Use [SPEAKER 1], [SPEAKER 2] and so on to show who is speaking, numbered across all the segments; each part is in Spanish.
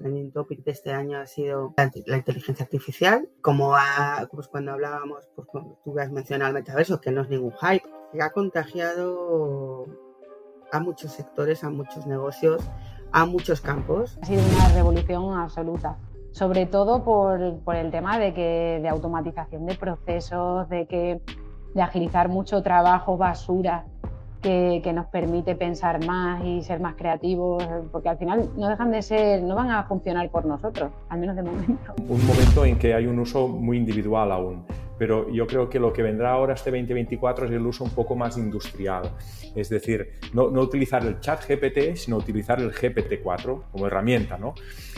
[SPEAKER 1] trending topic de este año ha sido la, inteligencia artificial. Como pues cuando hablábamos, pues tú has mencionado el metaverso, que no es ningún hype, que ha contagiado a muchos sectores, a muchos negocios, a muchos campos.
[SPEAKER 2] Ha sido una revolución absoluta sobre todo por, el tema de que de automatización de procesos, de que de agilizar mucho trabajo, basura, que, nos permite pensar más y ser más creativos, porque al final no dejan de ser, no van a funcionar por nosotros, al menos de momento.
[SPEAKER 3] Un momento en que hay un uso muy individual aún pero yo creo que lo que vendrá ahora este 2024 es el uso un poco más industrial. Es decir, no, no utilizar el chat GPT, sino utilizar el GPT-4 como herramienta, ¿no?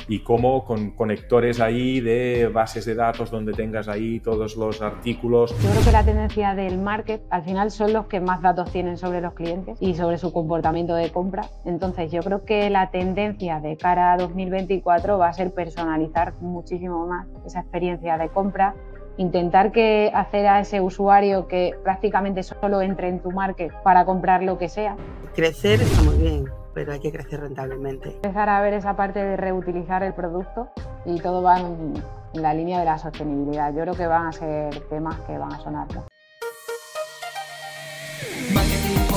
[SPEAKER 3] Y cómo con conectores ahí de bases de datos donde tengas ahí todos los artículos.
[SPEAKER 2] Yo creo que la tendencia del market al final son los que más datos tienen sobre los clientes y sobre su comportamiento de compra. Entonces yo creo que la tendencia de cara a 2024 va a ser personalizar muchísimo más esa experiencia de compra intentar que hacer a ese usuario que prácticamente solo entre en tu market para comprar lo que sea.
[SPEAKER 1] Crecer está muy bien, pero hay que crecer rentablemente.
[SPEAKER 2] Empezar a ver esa parte de reutilizar el producto y todo va en, la línea de la sostenibilidad. Yo creo que van a ser temas que van a sonar.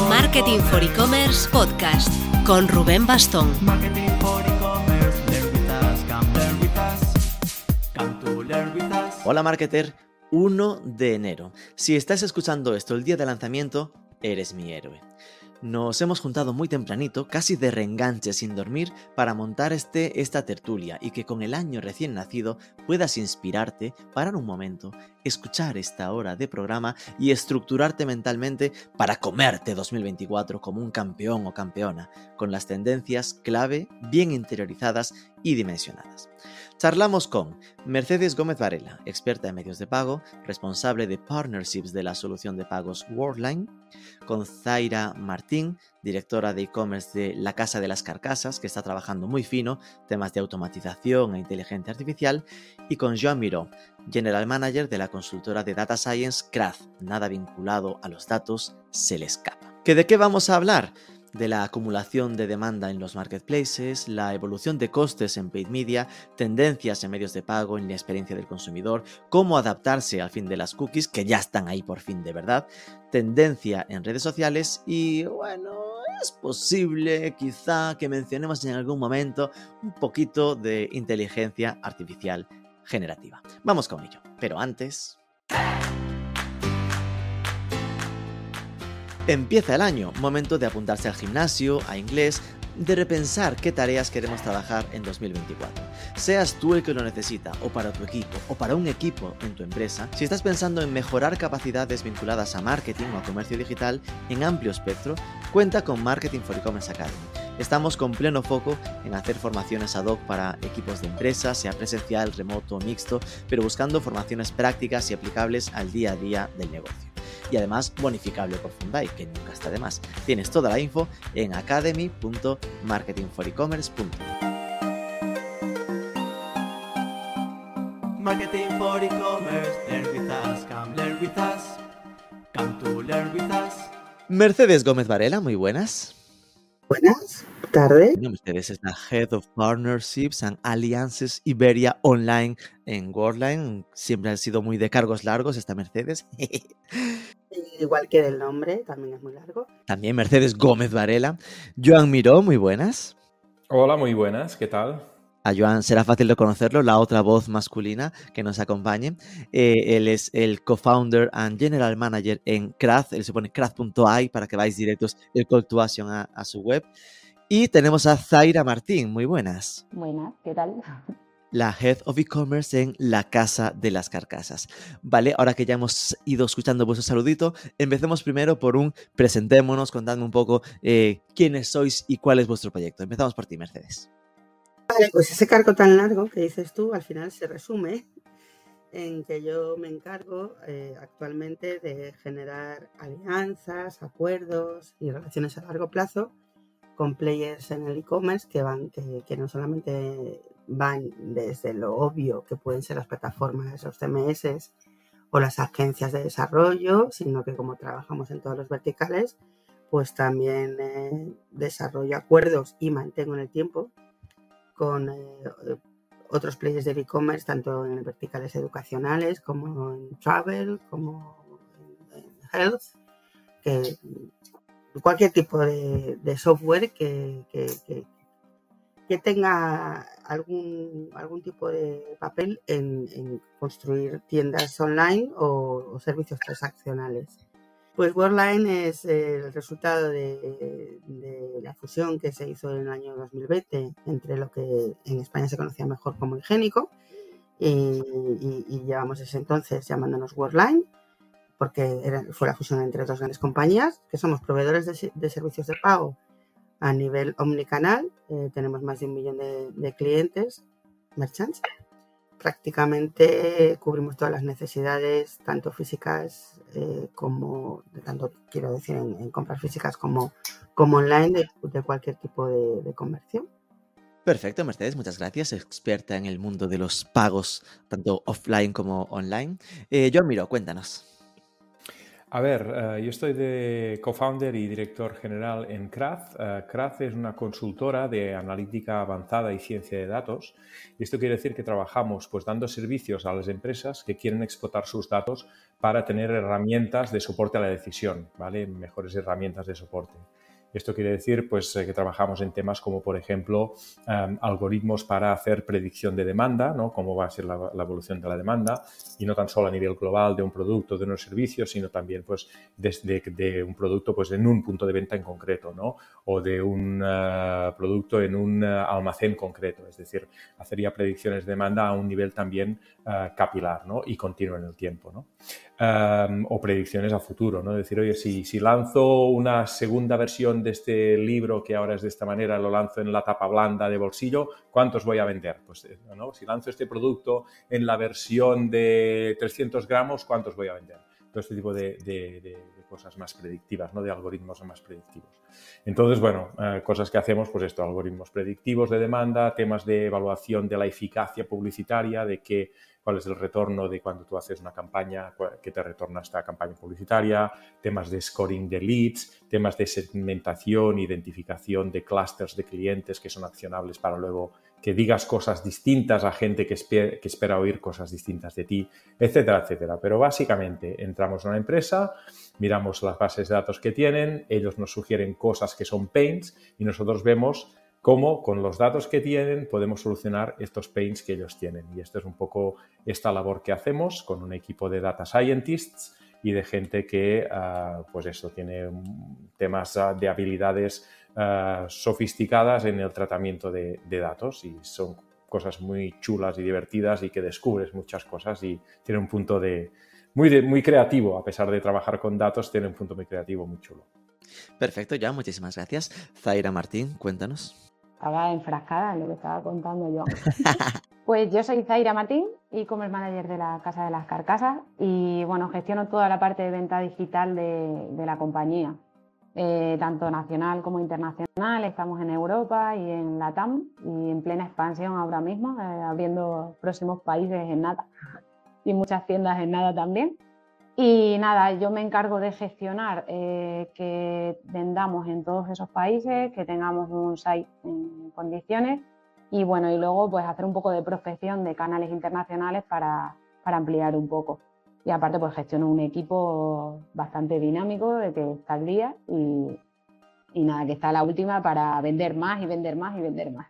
[SPEAKER 4] Marketing for E-Commerce Podcast con Rubén Bastón.
[SPEAKER 5] Hola marketer, 1 de enero. Si estás escuchando esto el día de lanzamiento, eres mi héroe. Nos hemos juntado muy tempranito, casi de reenganche sin dormir, para montar este, esta tertulia y que con el año recién nacido puedas inspirarte, parar un momento, escuchar esta hora de programa y estructurarte mentalmente para comerte 2024 como un campeón o campeona, con las tendencias clave bien interiorizadas y dimensionadas. Charlamos con Mercedes Gómez Varela, experta en medios de pago, responsable de partnerships de la solución de pagos Worldline, con Zaira Martín, directora de e-commerce de La Casa de las Carcasas, que está trabajando muy fino temas de automatización e inteligencia artificial, y con Joan Miró, general manager de la consultora de data science CRAD, nada vinculado a los datos se le escapa. ¿Que ¿De qué vamos a hablar? De la acumulación de demanda en los marketplaces, la evolución de costes en paid media, tendencias en medios de pago, en la experiencia del consumidor, cómo adaptarse al fin de las cookies, que ya están ahí por fin de verdad, tendencia en redes sociales y bueno, es posible quizá que mencionemos en algún momento un poquito de inteligencia artificial generativa. Vamos con ello, pero antes... Empieza el año, momento de apuntarse al gimnasio, a inglés, de repensar qué tareas queremos trabajar en 2024. Seas tú el que lo necesita, o para tu equipo, o para un equipo en tu empresa, si estás pensando en mejorar capacidades vinculadas a marketing o a comercio digital en amplio espectro, cuenta con Marketing for E-Commerce Academy. Estamos con pleno foco en hacer formaciones ad hoc para equipos de empresa, sea presencial, remoto o mixto, pero buscando formaciones prácticas y aplicables al día a día del negocio y además bonificable por Fundai, que nunca está de más. Tienes toda la info en academy.marketingforecommerce.com. Marketing for e-commerce, learn with us, come learn with us, come to learn with us. Mercedes Gómez Varela, muy buenas.
[SPEAKER 1] Buenas tardes.
[SPEAKER 5] Mercedes es la Head of Partnerships and Alliances Iberia Online en Worldline. Siempre ha sido muy de cargos largos esta Mercedes.
[SPEAKER 1] igual que del nombre, también es muy largo.
[SPEAKER 5] También Mercedes Gómez Varela. Joan Miró, muy buenas.
[SPEAKER 3] Hola, muy buenas, ¿qué tal?
[SPEAKER 5] A Joan será fácil de conocerlo, la otra voz masculina que nos acompañe. Eh, él es el co-founder and general manager en Craft, él se pone craft.ai para que vais directos el call to action a, a su web. Y tenemos a Zaira Martín, muy buenas.
[SPEAKER 2] Buenas, ¿qué tal?
[SPEAKER 5] La Head of E-Commerce en la Casa de las Carcasas. Vale, ahora que ya hemos ido escuchando vuestro saludito, empecemos primero por un presentémonos, contando un poco eh, quiénes sois y cuál es vuestro proyecto. Empezamos por ti, Mercedes.
[SPEAKER 1] Vale, pues ese cargo tan largo que dices tú, al final se resume en que yo me encargo eh, actualmente de generar alianzas, acuerdos y relaciones a largo plazo con players en el e-commerce que van, que no solamente van desde lo obvio que pueden ser las plataformas, los CMS o las agencias de desarrollo, sino que como trabajamos en todos los verticales, pues también eh, desarrollo acuerdos y mantengo en el tiempo con eh, otros players de e-commerce, tanto en verticales educacionales como en travel, como en, health, que cualquier tipo de, software que, que, tenga algún, algún tipo de papel en, construir tiendas online o servicios transaccionales. Pues Worldline es el resultado de, la fusión que se hizo en el año 2020 entre lo que en España se conocía mejor como Higiénico y, llevamos ese entonces llamándonos Worldline porque fue la fusión entre dos grandes compañías que somos proveedores de, servicios de pago a nivel omnicanal. Eh, tenemos más de un millón de, clientes, merchants, prácticamente cubrimos todas las necesidades, tanto físicas eh, como, tanto quiero decir, en, compras físicas como, como online de, cualquier tipo de, comercio.
[SPEAKER 5] Perfecto, Mercedes, muchas gracias, experta en el mundo de los pagos, tanto offline como online. Eh, John Miro, cuéntanos.
[SPEAKER 3] A ver, eh, yo estoy de co-founder y director general en CRAZ. CRAZ es una consultora de analítica avanzada y ciencia de datos. Esto quiere decir que trabajamos pues, dando servicios a las empresas que quieren explotar sus datos para tener herramientas de soporte a la decisión, ¿vale? mejores herramientas de soporte. Esto quiere decir pues, eh, que trabajamos en temas como, por ejemplo, em, algoritmos para hacer predicción de demanda, ¿no? cómo va a ser la, evolución de la demanda, y no tan solo a nivel global de un producto, de unos servicios, sino también pues, desde de, un producto pues, en un punto de venta en concreto, ¿no? o de un eh, producto en un eh, almacén concreto. Es decir, hacería predicciones de demanda a un nivel también capilar ¿no? y continuo en el tiempo. ¿no? O predicciones a futuro, ¿no? Decir, oye, si, si lanzo una segunda versión de este libro que ahora es de esta manera, lo lanzo en la tapa blanda de bolsillo, ¿cuántos voy a vender? Pues, eh. Si lanzo este producto en la versión de 300 gramos, ¿cuántos voy a vender? Todo este tipo de, cosas más predictivas, ¿no? De algoritmos más predictivos. Entonces, bueno, eh, cosas que hacemos, pues esto, algoritmos predictivos de demanda, temas de evaluación de la eficacia publicitaria, de que cuál es el retorno de cuando tú haces una campaña, que te retorna esta campaña publicitaria, temas de scoring de leads, temas de segmentación, identificación de clusters de clientes que son accionables para luego que digas cosas distintas a gente que, espera, que espera oír cosas distintas de ti, etcétera, etcétera. Pero básicamente entramos a una empresa, miramos las bases de datos que tienen, ellos nos sugieren cosas que son pains y nosotros vemos cómo con los datos que tienen podemos solucionar estos pains que ellos tienen. Y esto es un poco esta labor que hacemos con un equipo de data scientists y de gente que, ah, pues eso, tiene temas ah, de habilidades ah, sofisticadas en el tratamiento de, datos y son cosas muy chulas y divertidas y que descubres muchas cosas y tiene un punto de muy, muy creativo, a pesar de trabajar con datos, tiene un punto muy creativo, muy chulo.
[SPEAKER 5] Perfecto, ya, muchísimas gracias. Zaira Martín, cuéntanos
[SPEAKER 2] estaba enfrascada en lo que estaba contando yo. pues yo soy Zaira Martín, e-commerce manager de la Casa de las Carcasas y bueno, gestiono toda la parte de venta digital de, la compañía, eh, tanto nacional como internacional. Estamos en Europa y en la TAM y en plena expansión ahora mismo, eh, abriendo próximos países en nada y muchas tiendas en nada también. Y nada, yo me encargo de gestionar eh, que vendamos en todos esos países, que tengamos un site en condiciones y bueno, y luego pues hacer un poco de prospección de canales internacionales para, para ampliar un poco. Y aparte pues gestiono un equipo bastante dinámico de que está al día y, y nada, que está la última para vender más y vender más y vender más.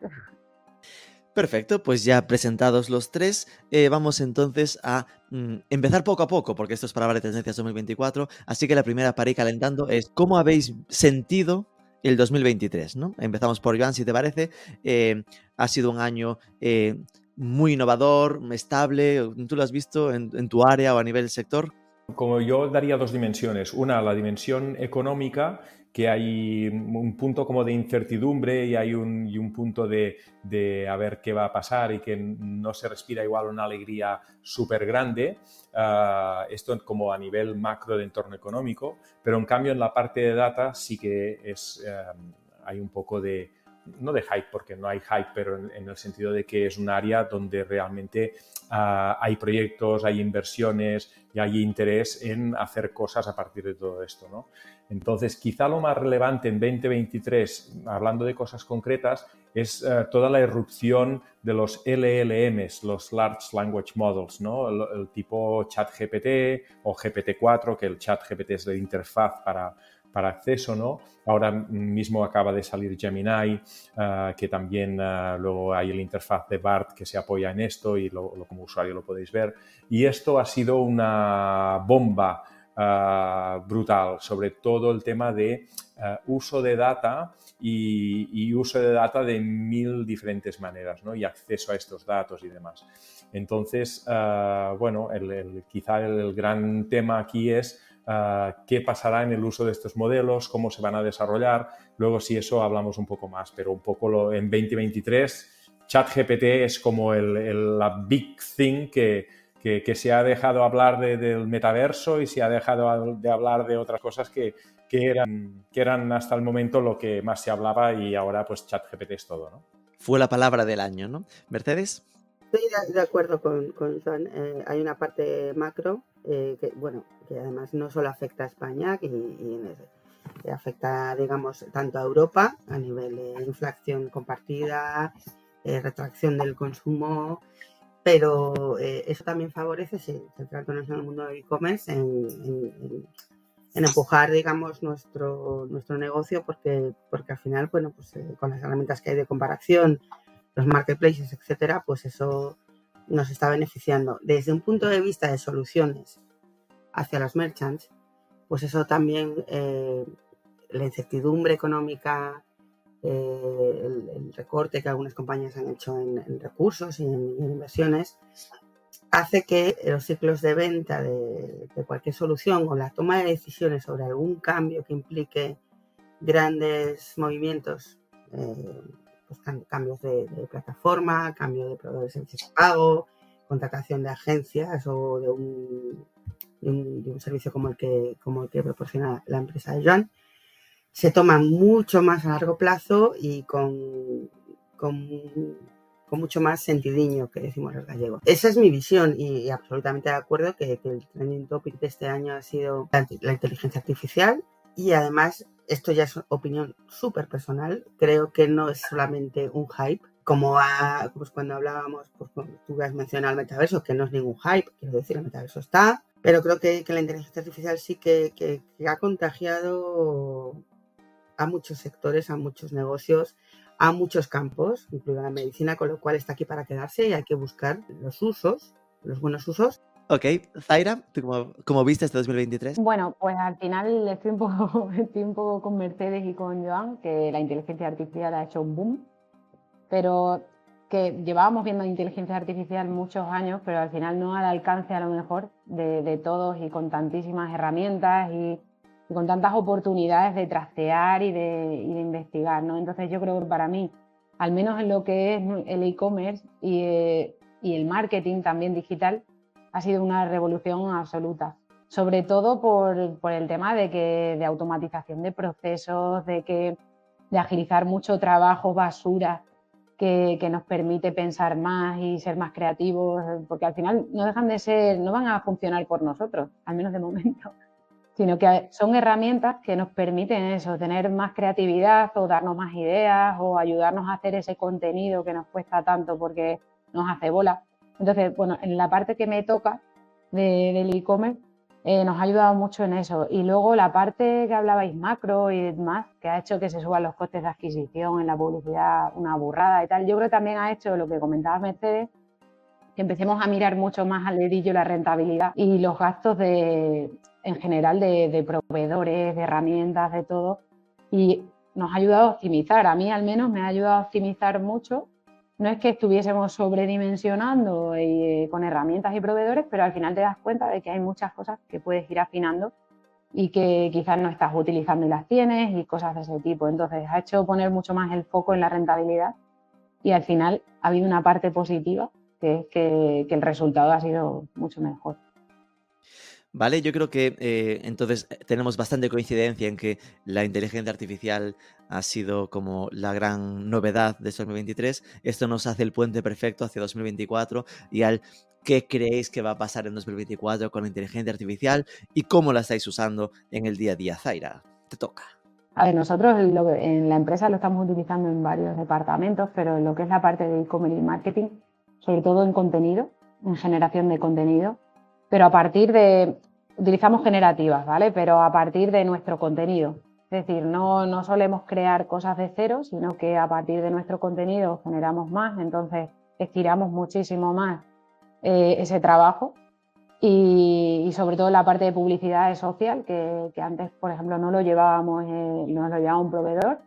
[SPEAKER 5] Perfecto, pues ya presentados los tres, eh, vamos entonces a mm, empezar poco a poco, porque esto es para de Tendencias 2024. Así que la primera para ir calentando es cómo habéis sentido el 2023, ¿no? Empezamos por Iván, si te parece. Eh, ha sido un año eh, muy innovador, estable. ¿Tú lo has visto en, en tu área o a nivel sector?
[SPEAKER 3] Como yo daría dos dimensiones. Una, la dimensión económica que hay un punto como de incertidumbre y hay un, y un punto de, de, a ver qué va a pasar y que no se respira igual una alegría súper grande, ah, esto como a nivel macro de entorno económico, pero en cambio en la parte de data sí que es, eh, hay un poco de, no de hype, porque no hay hype, pero en, el sentido de que es un área donde realmente ah, hay proyectos, hay inversiones y hay interés en hacer cosas a partir de todo esto. ¿no? Entonces, quizá lo más relevante en 2023, hablando de cosas concretas, es eh, toda la irrupción de los LLMs, los Large Language Models, ¿no? el, tipo ChatGPT o GPT-4, que el ChatGPT es la interfaz para, para acceso, ¿no? Ahora mismo acaba de salir Gemini, eh, que también eh, luego hay la interfaz de BART que se apoya en esto y lo, como usuario lo podéis ver. Y esto ha sido una bomba Ah, brutal sobre todo el tema de ah, uso de data y, uso de data de mil diferentes maneras ¿no? y acceso a estos datos y demás. Entonces, ah, bueno, el, quizá el, gran tema aquí es qué pasará en el uso de estos modelos, cómo se van a desarrollar. Luego, si eso hablamos un poco más, pero un poco lo, en 2023, ChatGPT es como la big thing que, que, se ha dejado hablar del metaverso y se ha dejado de hablar de otras cosas que, que, eran, que eran hasta el momento lo que más se hablaba y ahora pues ChatGPT es todo, ¿no?
[SPEAKER 5] Fue la palabra del año, ¿no? Mercedes.
[SPEAKER 1] Estoy de acuerdo con, con Juan. Eh, hay una parte macro eh, que, bueno, que además no solo afecta a España, que, afecta, digamos, tanto a Europa a nivel de inflación compartida, eh, retracción del consumo, pero eh, eso también favorece, si centrándonos en el mundo del e-commerce, en, empujar, digamos, nuestro, nuestro negocio, porque, porque al final, bueno, pues eh, con las herramientas que hay de comparación, los marketplaces, etcétera, pues eso nos está beneficiando. Desde un punto de vista de soluciones hacia los merchants, pues eso también, eh, la incertidumbre económica, eh, el, recorte que algunas compañías han hecho en, recursos y en, inversiones, hace que los ciclos de venta de, cualquier solución o la toma de decisiones sobre algún cambio que implique grandes movimientos, eh, pues cambios de, plataforma, cambio de proveedores de servicios de pago, contratación de agencias o de un, servicio como el que, como el que proporciona la empresa de Joan, se toman mucho más a largo plazo y con, con, mucho más sentidiño, que decimos los gallegos. Esa es mi visión y, absolutamente de acuerdo que, el trending topic de este año ha sido la, inteligencia artificial y además esto ya es opinión súper personal, creo que no es solamente un hype, como pues cuando hablábamos, pues tú has mencionado el metaverso, que no es ningún hype, quiero decir, el metaverso está, pero creo que, la inteligencia artificial sí que, que, ha contagiado a muchos sectores, a muchos negocios, a muchos campos, incluida la medicina, con lo cual está aquí para quedarse y hay que buscar los usos, los buenos usos.
[SPEAKER 5] Ok, Zaira, ¿tú cómo, viste este 2023?
[SPEAKER 2] Bueno, pues al final estoy un, poco, estoy un poco con Mercedes y con Joan, que la inteligencia artificial ha hecho un boom, pero que llevábamos viendo inteligencia artificial muchos años, pero al final no al alcance a lo mejor de, de todos y con tantísimas herramientas y y con tantas oportunidades de trastear y de, investigar. ¿no? Entonces yo creo que para mí, al menos en lo que es el e-commerce y, eh, y, el marketing también digital, ha sido una revolución absoluta. Sobre todo por, por el tema de, que, de automatización de procesos, de, que, de agilizar mucho trabajo, basura, que, que, nos permite pensar más y ser más creativos, porque al final no dejan de ser, no van a funcionar por nosotros, al menos de momento sino que son herramientas que nos permiten eso, tener más creatividad o darnos más ideas o ayudarnos a hacer ese contenido que nos cuesta tanto porque nos hace bola. Entonces, bueno, en la parte que me toca del e-commerce, eh, nos ha ayudado mucho en eso. Y luego la parte que hablabais macro y demás, que ha hecho que se suban los costes de adquisición en la publicidad, una burrada y tal, yo creo que también ha hecho lo que comentaba Mercedes, que empecemos a mirar mucho más al dedillo la rentabilidad y los gastos de, en general de, proveedores, de herramientas, de todo. Y nos ha ayudado a optimizar. A mí al menos me ha ayudado a optimizar mucho. No es que estuviésemos sobredimensionando eh, con herramientas y proveedores, pero al final te das cuenta de que hay muchas cosas que puedes ir afinando y que quizás no estás utilizando y las tienes y cosas de ese tipo. Entonces ha hecho poner mucho más el foco en la rentabilidad y al final ha habido una parte positiva que es que el resultado ha sido mucho mejor.
[SPEAKER 5] Vale, yo creo que eh, entonces eh, tenemos bastante coincidencia en que la inteligencia artificial ha sido como la gran novedad de 2023. Esto nos hace el puente perfecto hacia 2024 y al qué creéis que va a pasar en 2024 con la inteligencia artificial y cómo la estáis usando en el día a día, Zaira. te toca.
[SPEAKER 2] A ver, nosotros en la empresa lo estamos utilizando en varios departamentos, pero lo que es la parte de e-commerce y marketing, sobre todo en contenido, en generación de contenido, pero a partir de, utilizamos generativas, ¿vale? Pero a partir de nuestro contenido. Es decir, no, no solemos crear cosas de cero, sino que a partir de nuestro contenido generamos más, entonces estiramos muchísimo más eh, ese trabajo y, sobre todo la parte de publicidad social, que, que, antes, por ejemplo, no lo llevábamos, eh, no lo llevaba un proveedor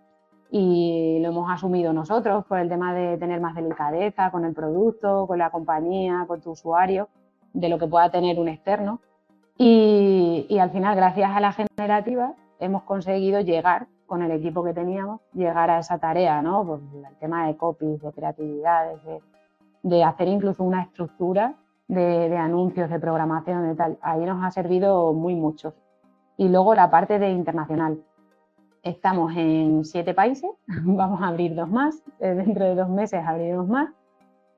[SPEAKER 2] y lo hemos asumido nosotros por el tema de tener más delicadeza con el producto, con la compañía, con tu usuario, de lo que pueda tener un externo. Y, y al final, gracias a la generativa, hemos conseguido llegar con el equipo que teníamos, llegar a esa tarea, ¿no? Pues el tema de copies, de creatividad, de, de hacer incluso una estructura de, de, anuncios, de programación, de tal. Ahí nos ha servido muy mucho. Y luego la parte de internacional. Estamos en siete países, vamos a abrir dos más, eh, dentro de dos meses abriremos más.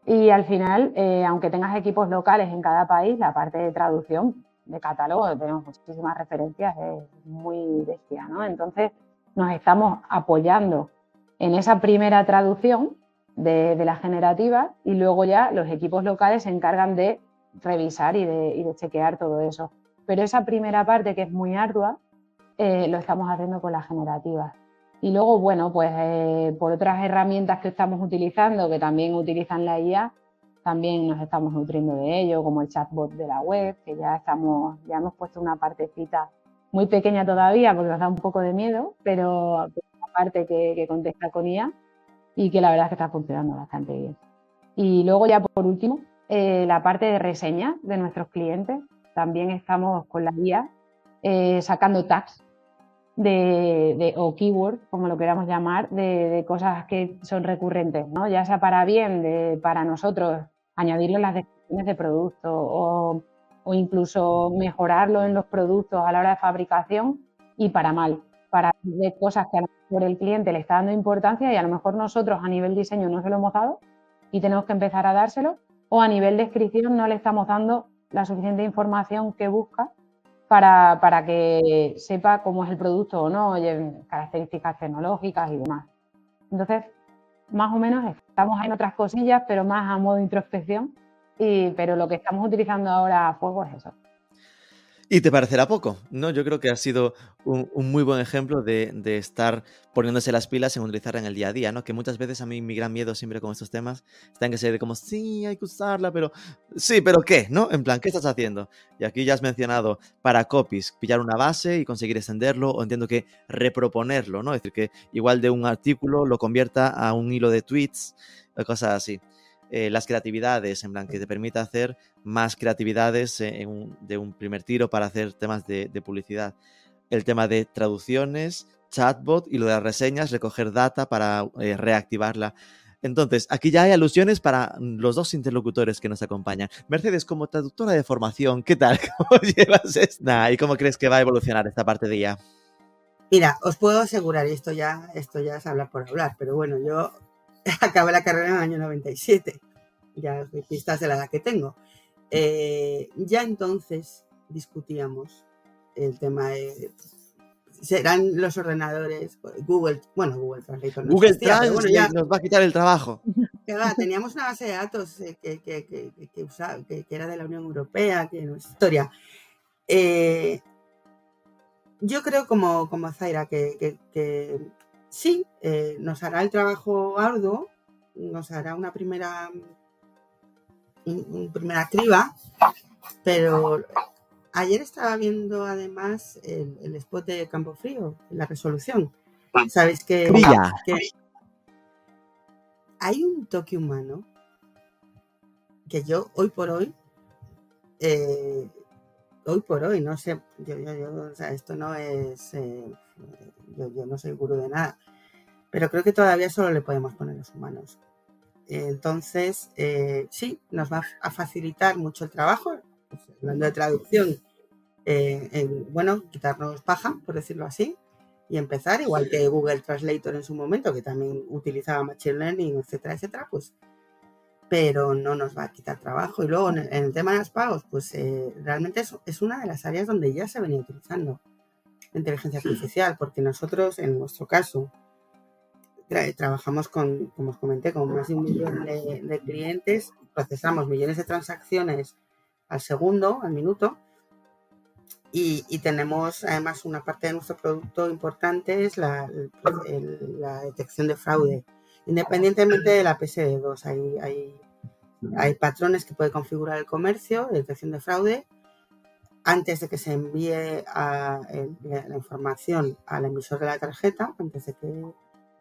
[SPEAKER 2] Y al final, eh, aunque tengas equipos locales en cada país, la parte de traducción de catálogo, tenemos muchísimas referencias, es muy bestia, ¿no? Entonces nos estamos apoyando en esa primera traducción de, de la generativa y luego ya los equipos locales se encargan de revisar y de, y de, chequear todo eso. Pero esa primera parte que es muy ardua, eh, lo estamos haciendo con la generativa. Y luego, bueno, pues eh, por otras herramientas que estamos utilizando, que también utilizan la IA, también nos estamos nutriendo de ello, como el chatbot de la web, que ya estamos, ya hemos puesto una partecita muy pequeña todavía porque nos da un poco de miedo, pero una parte que, contesta con IA y que la verdad es que está funcionando bastante bien. Y luego ya por último, eh, la parte de reseña de nuestros clientes. También estamos con la IA eh, sacando tags de, o keywords, como lo queramos llamar, de, cosas que son recurrentes, ¿no? ya sea para bien, de, para nosotros, añadirlo en las descripciones de producto o, incluso mejorarlo en los productos a la hora de fabricación y para mal, para cosas que a lo mejor el cliente le está dando importancia y a lo mejor nosotros a nivel diseño no se lo hemos dado y tenemos que empezar a dárselo o a nivel descripción no le estamos dando la suficiente información que busca para, para, que sepa cómo es el producto o no, oye, características tecnológicas y demás. Entonces, más o menos estamos en otras cosillas, pero más a modo de introspección, y, pero lo que estamos utilizando ahora a fuego es eso.
[SPEAKER 5] Y te parecerá poco, ¿no? Yo creo que ha sido un, muy buen ejemplo de, estar poniéndose las pilas en utilizarla en el día a día, ¿no? Que muchas veces a mí mi gran miedo siempre con estos temas está en que se de como, sí, hay que usarla, pero sí, pero ¿qué? ¿No? En plan, ¿qué estás haciendo? Y aquí ya has mencionado para copies, pillar una base y conseguir extenderlo, o entiendo que reproponerlo, ¿no? Es decir, que igual de un artículo lo convierta a un hilo de tweets, cosas así. Eh, las creatividades, en plan, que te permita hacer más creatividades un, de un primer tiro para hacer temas de, publicidad. El tema de traducciones, chatbot y lo de las reseñas, recoger data para eh, reactivarla. Entonces, aquí ya hay alusiones para los dos interlocutores que nos acompañan. Mercedes, como traductora de formación, ¿qué tal? ¿Cómo llevas esta? ¿Y cómo crees que va a evolucionar esta parte de ella?
[SPEAKER 1] Mira, os puedo asegurar, y esto ya, esto ya es hablar por hablar, pero bueno, yo acabé la carrera en el año 97. Ya doy pistas de la edad que tengo. Eh, ya entonces discutíamos el tema de serán los ordenadores, Google, bueno, Google Translate.
[SPEAKER 5] No Google bueno, ya, nos va a quitar el trabajo.
[SPEAKER 1] Que va, teníamos una base de datos que, que, que, que usaba, que, era de la Unión Europea, que no es historia. Eh, yo creo como, como Zaira que, sí, eh, nos hará el trabajo arduo, nos hará una primera, una primera criba, pero ayer estaba viendo además el, el, spot de Campo Frío, la resolución. Sabéis que, que, hay un toque humano que yo hoy por hoy, eh, hoy por hoy, no sé, yo, yo, yo o sea, esto no es, eh, yo, no soy gurú de nada, pero creo que todavía solo le podemos poner los humanos. Entonces, eh, sí, nos va a facilitar mucho el trabajo, hablando de traducción, eh, en, bueno, quitarnos paja, por decirlo así, y empezar, igual que Google Translator en su momento, que también utilizaba Machine Learning, etcétera, etcétera, pues, pero no nos va a quitar trabajo. Y luego en el, en el tema de los pagos, pues eh, realmente es, es, una de las áreas donde ya se venía utilizando. Inteligencia artificial, porque nosotros, en nuestro caso, trabajamos con, como os comenté, con más de un millón de, clientes, procesamos millones de transacciones al segundo, al minuto, y, tenemos además una parte de nuestro producto importante es la, la detección de fraude, independientemente de la PSD2. Hay, hay, hay, patrones que puede configurar el comercio de detección de fraude antes de que se envíe a, la información al emisor de la tarjeta, antes de que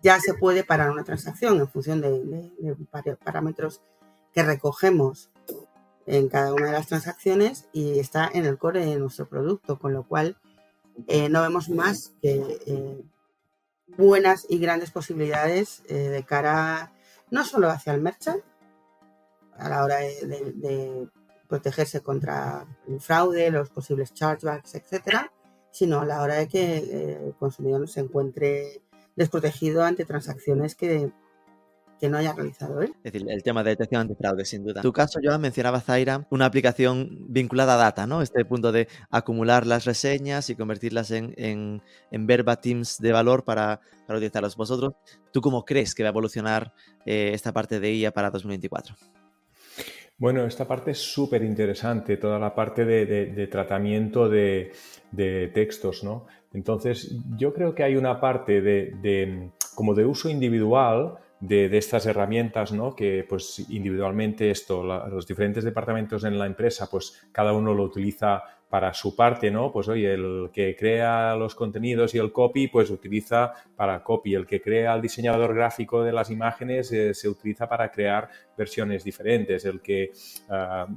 [SPEAKER 1] ya se puede parar una transacción en función de, parámetros que recogemos en cada una de las transacciones y está en el core de nuestro producto, con lo cual eh, no vemos más que eh, buenas y grandes posibilidades eh, de cara no solo hacia el merchant, a la hora de, protegerse contra el fraude, los posibles chargebacks, etcétera, sino a la hora de que el consumidor se encuentre desprotegido ante transacciones que, no haya realizado él.
[SPEAKER 5] Es decir, el tema de detección antifraude, sin duda. En tu caso, Joan, mencionaba Zaira una aplicación vinculada a data, ¿no? Este punto de acumular las reseñas y convertirlas en, en, verba teams de valor para, para utilizarlos. Vosotros, ¿tú cómo crees que va a evolucionar eh, esta parte de IA para 2024?
[SPEAKER 3] Bueno, esta parte es súper interesante, toda la parte de, tratamiento de, textos, ¿no? Entonces, yo creo que hay una parte de, como de uso individual de, estas herramientas, ¿no? Que pues individualmente esto, los diferentes departamentos en la empresa, pues cada uno lo utiliza para su parte, ¿no? Pues oye, el que crea los contenidos y el copy, pues utiliza para copy. El que crea el diseñador gráfico de las imágenes eh, se utiliza para crear versiones diferentes. El que, ah,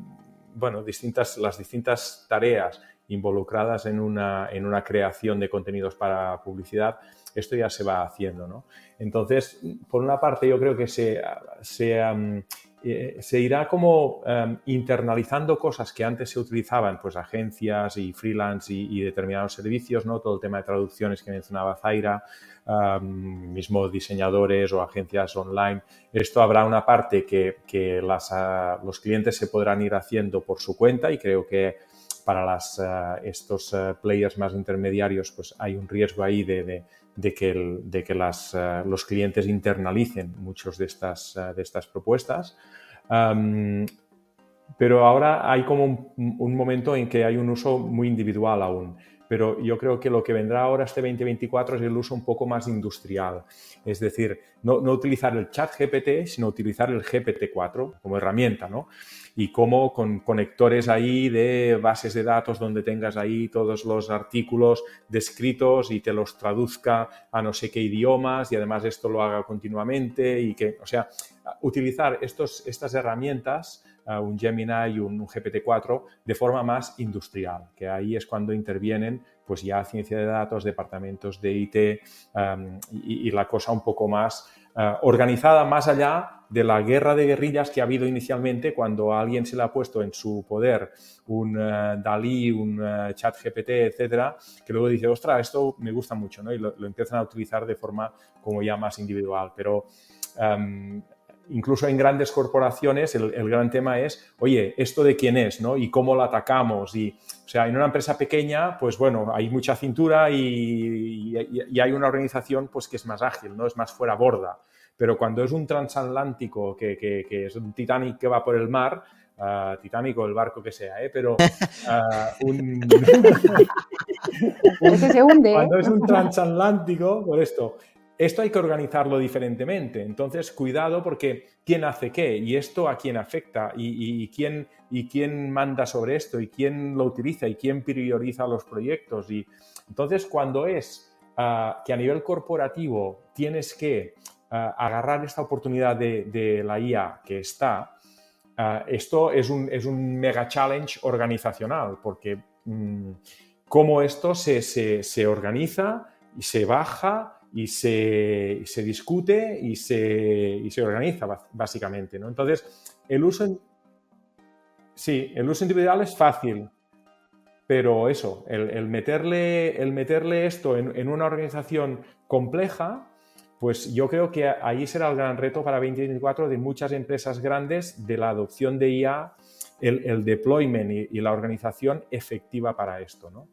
[SPEAKER 3] bueno, distintas, las distintas tareas involucradas en una, en una creación de contenidos para publicidad, esto ya se va haciendo. ¿no? Entonces, por una parte, yo creo que se, se, eh, se irá como internalizando cosas que antes se utilizaban, pues agencias y freelance y, determinados servicios, ¿no? todo el tema de traducciones que mencionaba Zaira, mismo diseñadores o agencias online. Esto habrá una parte que, que las, ah, los clientes se podrán ir haciendo por su cuenta y creo que para las, eh, estos eh, players más intermediarios pues hay un riesgo ahí de, que, de que las, eh, los clientes internalicen muchas de estas, de estas propuestas. pero ahora hay como un, momento en que hay un uso muy individual aún pero yo creo que lo que vendrá ahora este 2024 es el uso un poco más industrial. Es decir, no, no utilizar el chat GPT, sino utilizar el GPT-4 como herramienta, ¿no? Y cómo con conectores ahí de bases de datos donde tengas ahí todos los artículos descritos y te los traduzca a no sé qué idiomas y además esto lo haga continuamente y que, o sea, utilizar estos, estas herramientas un Gemini y un, GPT-4 de forma más industrial, que ahí es cuando intervienen pues ya ciencia de datos, departamentos de IT y, la cosa un poco más eh, organizada más allá de la guerra de guerrillas que ha habido inicialmente cuando a alguien se le ha puesto en su poder un uh, Dalí, un uh, chat GPT, etcétera, que luego dice, ostras, esto me gusta mucho, ¿no? Y lo, empiezan a utilizar de forma como ya más individual. Pero incluso en grandes corporaciones el, gran tema es, oye, ¿esto de quién es? ¿no? Y cómo lo atacamos. Y, o sea, en una empresa pequeña, pues bueno, hay mucha cintura y, hay una organización pues, que es más ágil, ¿no? es más fuera borda. Pero cuando es un transatlántico, que, que, es un Titanic que va por el mar, uh, Titanic o el barco que sea, ¿eh? pero uh, un,
[SPEAKER 2] se hunde.
[SPEAKER 3] Cuando es un transatlántico, por esto, esto hay que organizarlo diferentemente. Entonces, cuidado porque quién hace qué y esto a quién afecta y, quién, y quién manda sobre esto y quién lo utiliza y quién prioriza los proyectos. Y entonces, cuando es ah, que a nivel corporativo tienes que ah, agarrar esta oportunidad de, la IA que está, ah, esto es un, es un, mega challenge organizacional porque mm, cómo esto se, se, se organiza y se baja y se, se discute y se, y se, organiza básicamente. ¿no? Entonces, el uso, sí, el uso individual es fácil, pero eso, el, meterle, el meterle esto en, una organización compleja, pues yo creo que ahí será el gran reto para 2024 de muchas empresas grandes de la adopción de IA, el, el deployment y, y, la organización efectiva para esto. ¿no?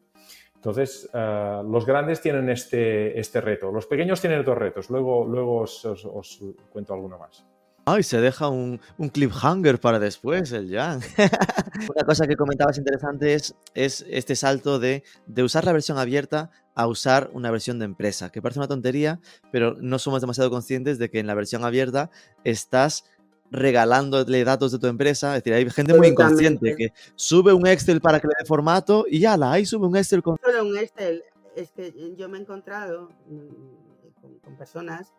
[SPEAKER 3] Entonces, eh, los grandes tienen este, este reto, los pequeños tienen otros retos, luego, luego os, os, cuento alguno más.
[SPEAKER 5] Ay, se deja un, un cliffhanger para después, el Jan. Una cosa que comentabas interesante es, es este salto de, de, usar la versión abierta a usar una versión de empresa, que parece una tontería, pero no somos demasiado conscientes de que en la versión abierta estás regalándole datos de tu empresa. Es decir, hay gente muy inconsciente que sube un Excel para que le dé formato y ya, la ahí sube un Excel con...
[SPEAKER 1] Solo un Excel. Es que yo me he encontrado mm, con, personas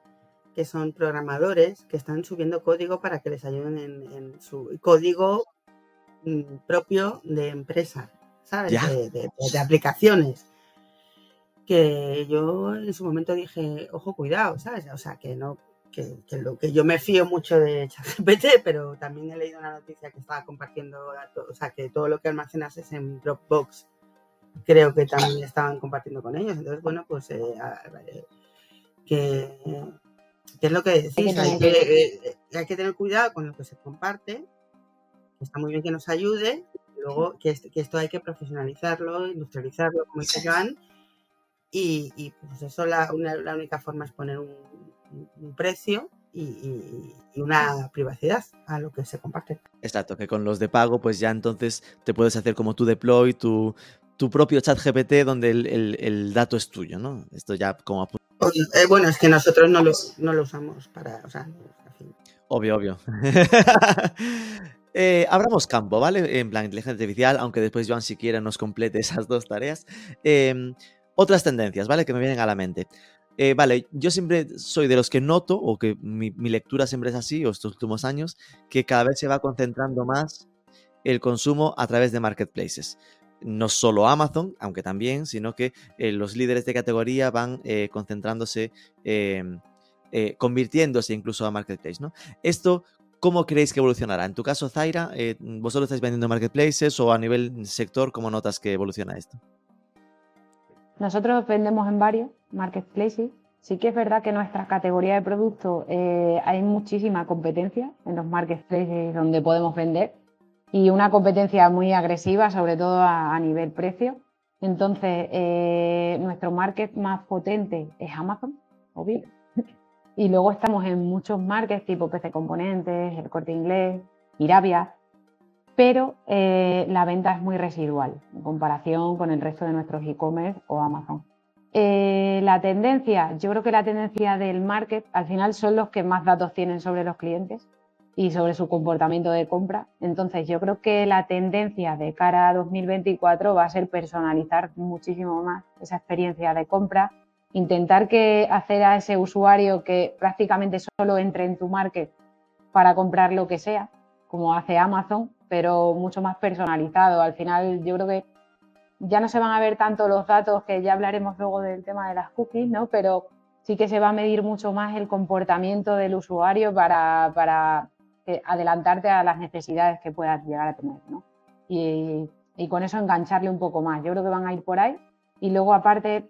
[SPEAKER 1] que son programadores que están subiendo código para que les ayuden en, su código mm, propio de empresa, ¿sabes? De, de, aplicaciones. Que yo en su momento dije, ojo, cuidado, ¿sabes? O sea, que no, que, lo que yo me fío mucho de ChatGPT, pero también he leído una noticia que estaba compartiendo datos, o sea, que todo lo que almacenas es en Dropbox, creo que también estaban compartiendo con ellos. Entonces, bueno, pues eh, eh, que, es lo que decís, hay que, eh, hay que, tener cuidado con lo que se comparte, está muy bien que nos ayude, luego que, que esto hay que profesionalizarlo, industrializarlo, como dice Joan, y, y pues eso la, la única forma es poner un, un precio y, una privacidad a lo que se comparte.
[SPEAKER 5] Exacto, que con los de pago, pues ya entonces te puedes hacer como tu deploy, tu, tu propio chat GPT donde el, dato es tuyo, ¿no? Esto ya como...
[SPEAKER 1] Eh, bueno, es que nosotros no lo, no lo usamos para... O sea,
[SPEAKER 5] Obvio, obvio. eh, abramos campo, ¿vale? En plan, inteligencia artificial, aunque después Joan si quiere nos complete esas dos tareas. Em, otras tendencias, ¿vale? Que me vienen a la mente. Eh, vale, yo siempre soy de los que noto, o que mi, lectura siempre es así, o estos últimos años, que cada vez se va concentrando más el consumo a través de marketplaces. No solo Amazon, aunque también, sino que eh, los líderes de categoría van eh, concentrándose, em, convirtiéndose incluso a marketplace. ¿no? Esto, ¿cómo creéis que evolucionará? En tu caso, Zaira, ¿vosotros estáis vendiendo marketplaces o a nivel sector, cómo notas que evoluciona esto?
[SPEAKER 2] Nosotros vendemos en varios marketplaces. Sí que es verdad que en nuestra categoría de productos eh, hay muchísima competencia en los marketplaces donde podemos vender y una competencia muy agresiva, sobre todo a, nivel precio. Entonces, eh, nuestro market más potente es Amazon, obvio. y luego estamos en muchos markets tipo PC Componentes, El Corte Inglés, Irabia, pero eh, la venta es muy residual en comparación con el resto de nuestros e-commerce o Amazon. Eh, la tendencia, yo creo que la tendencia del market al final son los que más datos tienen sobre los clientes y sobre su comportamiento de compra. Entonces, yo creo que la tendencia de cara a 2024 va a ser personalizar muchísimo más esa experiencia de compra, intentar que hacer a ese usuario que prácticamente solo entre en tu market para comprar lo que sea, como hace Amazon, pero mucho más personalizado. Al final yo creo que ya no se van a ver tanto los datos, que ya hablaremos luego del tema de las cookies, ¿no? pero sí que se va a medir mucho más el comportamiento del usuario para, para adelantarte a las necesidades que puedas llegar a tener. ¿no? Y, y, con eso engancharle un poco más. Yo creo que van a ir por ahí. Y luego aparte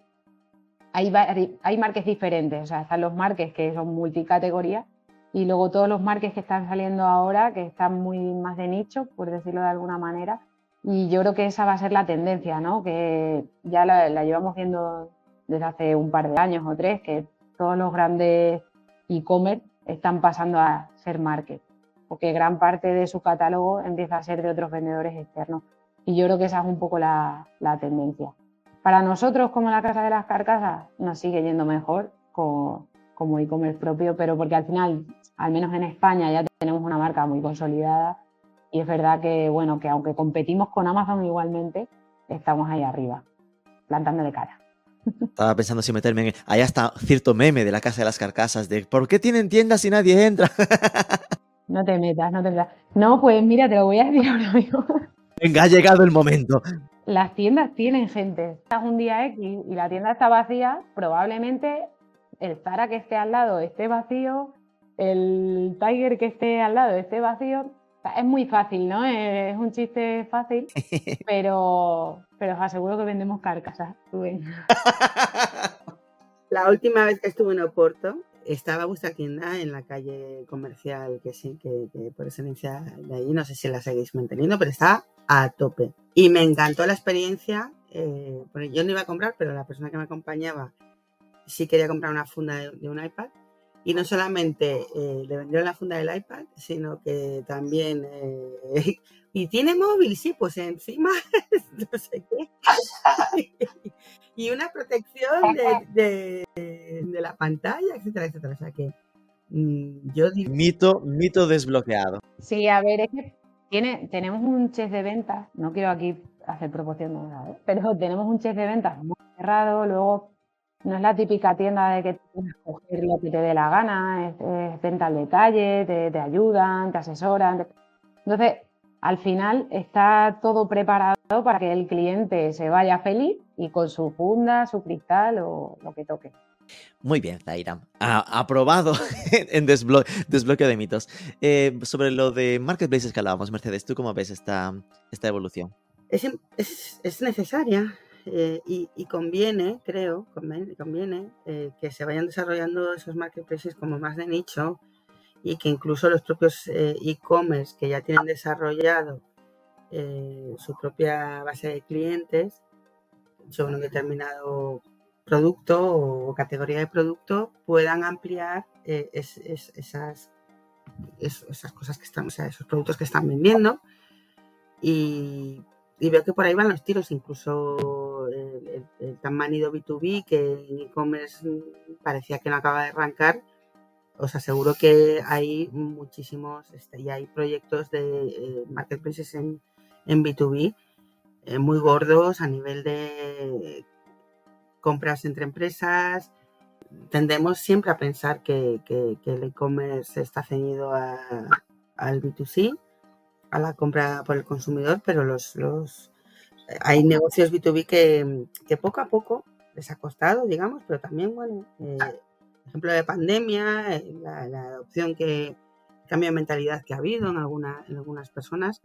[SPEAKER 2] hay, hay marques diferentes, o sea, están los marques que son multicategorías y luego todos los marques que están saliendo ahora, que están muy más de nicho, por decirlo de alguna manera. Y yo creo que esa va a ser la tendencia, ¿no? Que ya la, llevamos viendo desde hace un par de años o tres, que todos los grandes e-commerce están pasando a ser market, porque gran parte de su catálogo empieza a ser de otros vendedores externos. Y yo creo que esa es un poco la, la tendencia. Para nosotros, como la Casa de las Carcasas, nos sigue yendo mejor con, como e-commerce propio, pero porque al final, al menos en España, ya tenemos una marca muy consolidada y es verdad que, bueno, que aunque competimos con Amazon igualmente, estamos ahí arriba, plantando de cara.
[SPEAKER 5] Estaba pensando si meterme en... Allá está cierto meme de la Casa de las Carcasas de ¿por qué tienen tiendas y nadie entra?
[SPEAKER 2] No te metas, no te metas. No, pues mira, te lo voy a decir ahora mismo.
[SPEAKER 5] Venga, ha llegado el momento.
[SPEAKER 2] Las tiendas tienen gente. Estás un día X y la tienda está vacía, probablemente el Zara que esté al lado esté vacío, el Tiger que esté al lado esté vacío. es muy fácil, ¿no? Es un chiste fácil, pero, pero os aseguro que vendemos carcasas.
[SPEAKER 1] La última vez que estuve en Oporto, estaba vuestra tienda en la calle comercial, que sí, que, por excelencia de ahí, no sé si la seguís manteniendo, pero está a tope. Y me encantó la experiencia eh, yo no iba a comprar, pero la persona que me acompañaba sí quería comprar una funda de, un iPad. Y no solamente eh, le vendieron la funda del iPad, sino que también... Eh, ¿Y tiene móvil? Sí, pues encima, no sé qué. y una protección de, de, la pantalla, etcétera, etcétera. O sea que mm, yo
[SPEAKER 5] digo... Mito, mito desbloqueado.
[SPEAKER 2] Sí, a ver, es que tiene, tenemos un chef de ventas, no quiero aquí hacer proporción de pero tenemos un chef de ventas muy cerrado, luego no es la típica tienda de que tienes que coger lo que te dé la gana, es, venta al detalle, te, ayudan, te asesoran. Entonces, al final está todo preparado para que el cliente se vaya feliz y con su funda, su cristal o lo que toque.
[SPEAKER 5] Muy bien, Zaira. aprobado en desbloqueo de mitos. Eh, sobre lo de marketplaces que hablábamos, Mercedes, ¿tú cómo ves esta, esta evolución?
[SPEAKER 1] es, necesaria eh, y, conviene, creo, conviene, eh, que se vayan desarrollando esos marketplaces como más de nicho y que incluso los propios eh, e-commerce que ya tienen desarrollado su propia base de clientes sobre un determinado producto o categoría de producto puedan ampliar esas, esas cosas que están, o sea, esos productos que están vendiendo. Y y veo que por ahí van los tiros, incluso el, tan manido B2B que en e-commerce parecía que no acaba de arrancar. Os aseguro que hay muchísimos este, y hay proyectos de eh, marketplaces en, B2B eh, muy gordos a nivel de compras entre empresas. Tendemos siempre a pensar que, el e-commerce está ceñido al B2C a la compra por el consumidor, pero los, los hay negocios B2B que, que poco a poco les ha costado, digamos, pero también, bueno, eh, ejemplo de pandemia, eh, la, adopción que, cambio de mentalidad que ha habido en, alguna, en algunas personas,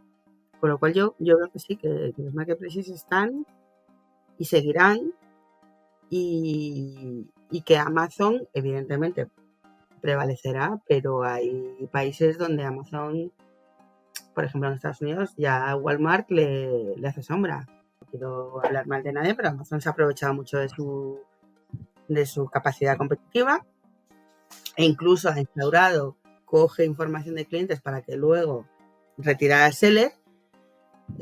[SPEAKER 1] con lo cual yo, yo veo que sí, que, los marketplaces están y seguirán y, y que Amazon, evidentemente, prevalecerá, pero hay países donde Amazon por ejemplo, en Estados Unidos ya Walmart le, hace sombra. No quiero hablar mal de nadie, pero Amazon se ha aprovechado mucho de su, de su capacidad competitiva e incluso ha instaurado, coge información de clientes para que luego retirar al seller.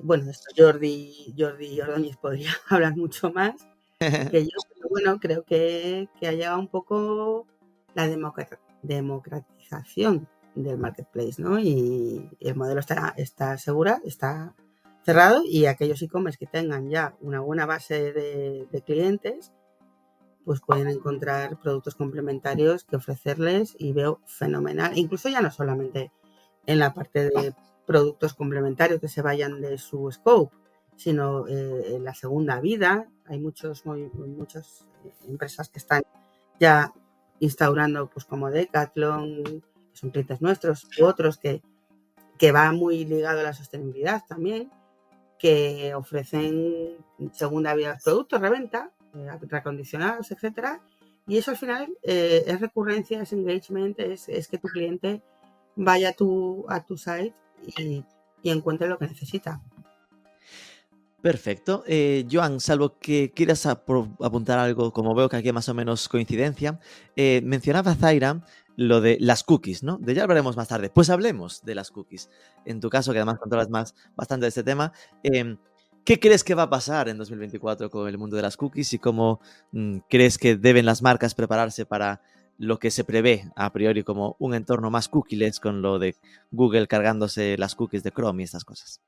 [SPEAKER 1] Bueno, esto Jordi, Jordi Ordóñez podría hablar mucho más que yo, pero bueno, creo que, que ha llegado un poco la democratización del marketplace, ¿no? Y el modelo está, está segura, está cerrado y aquellos e-commerce que tengan ya una buena base de, clientes, pues pueden encontrar productos complementarios que ofrecerles y veo fenomenal, incluso ya no solamente en la parte de productos complementarios que se vayan de su scope, sino eh, en la segunda vida. Hay muchos, muchas empresas que están ya instaurando, pues como Decathlon, son clientes nuestros, u otros que, que va muy ligado a la sostenibilidad también, que ofrecen segunda vida productos, reventa, eh, recondicionados, etcétera. Y eso al final eh, es recurrencia, es engagement, es, que tu cliente vaya a tu, a tu site y, encuentre lo que necesita.
[SPEAKER 5] Perfecto. Eh, Joan, salvo que quieras apuntar algo, como veo que aquí hay más o menos coincidencia, mencionaba Zaira lo de las cookies, ¿no? De ya hablaremos más tarde. Pues hablemos de las cookies. En tu caso, que además controlas más bastante de este tema, em, ¿qué crees que va a pasar en 2024 con el mundo de las cookies y cómo mm, crees que deben las marcas prepararse para lo que se prevé a priori como un entorno más cookieless con lo de Google cargándose las cookies de Chrome y estas cosas?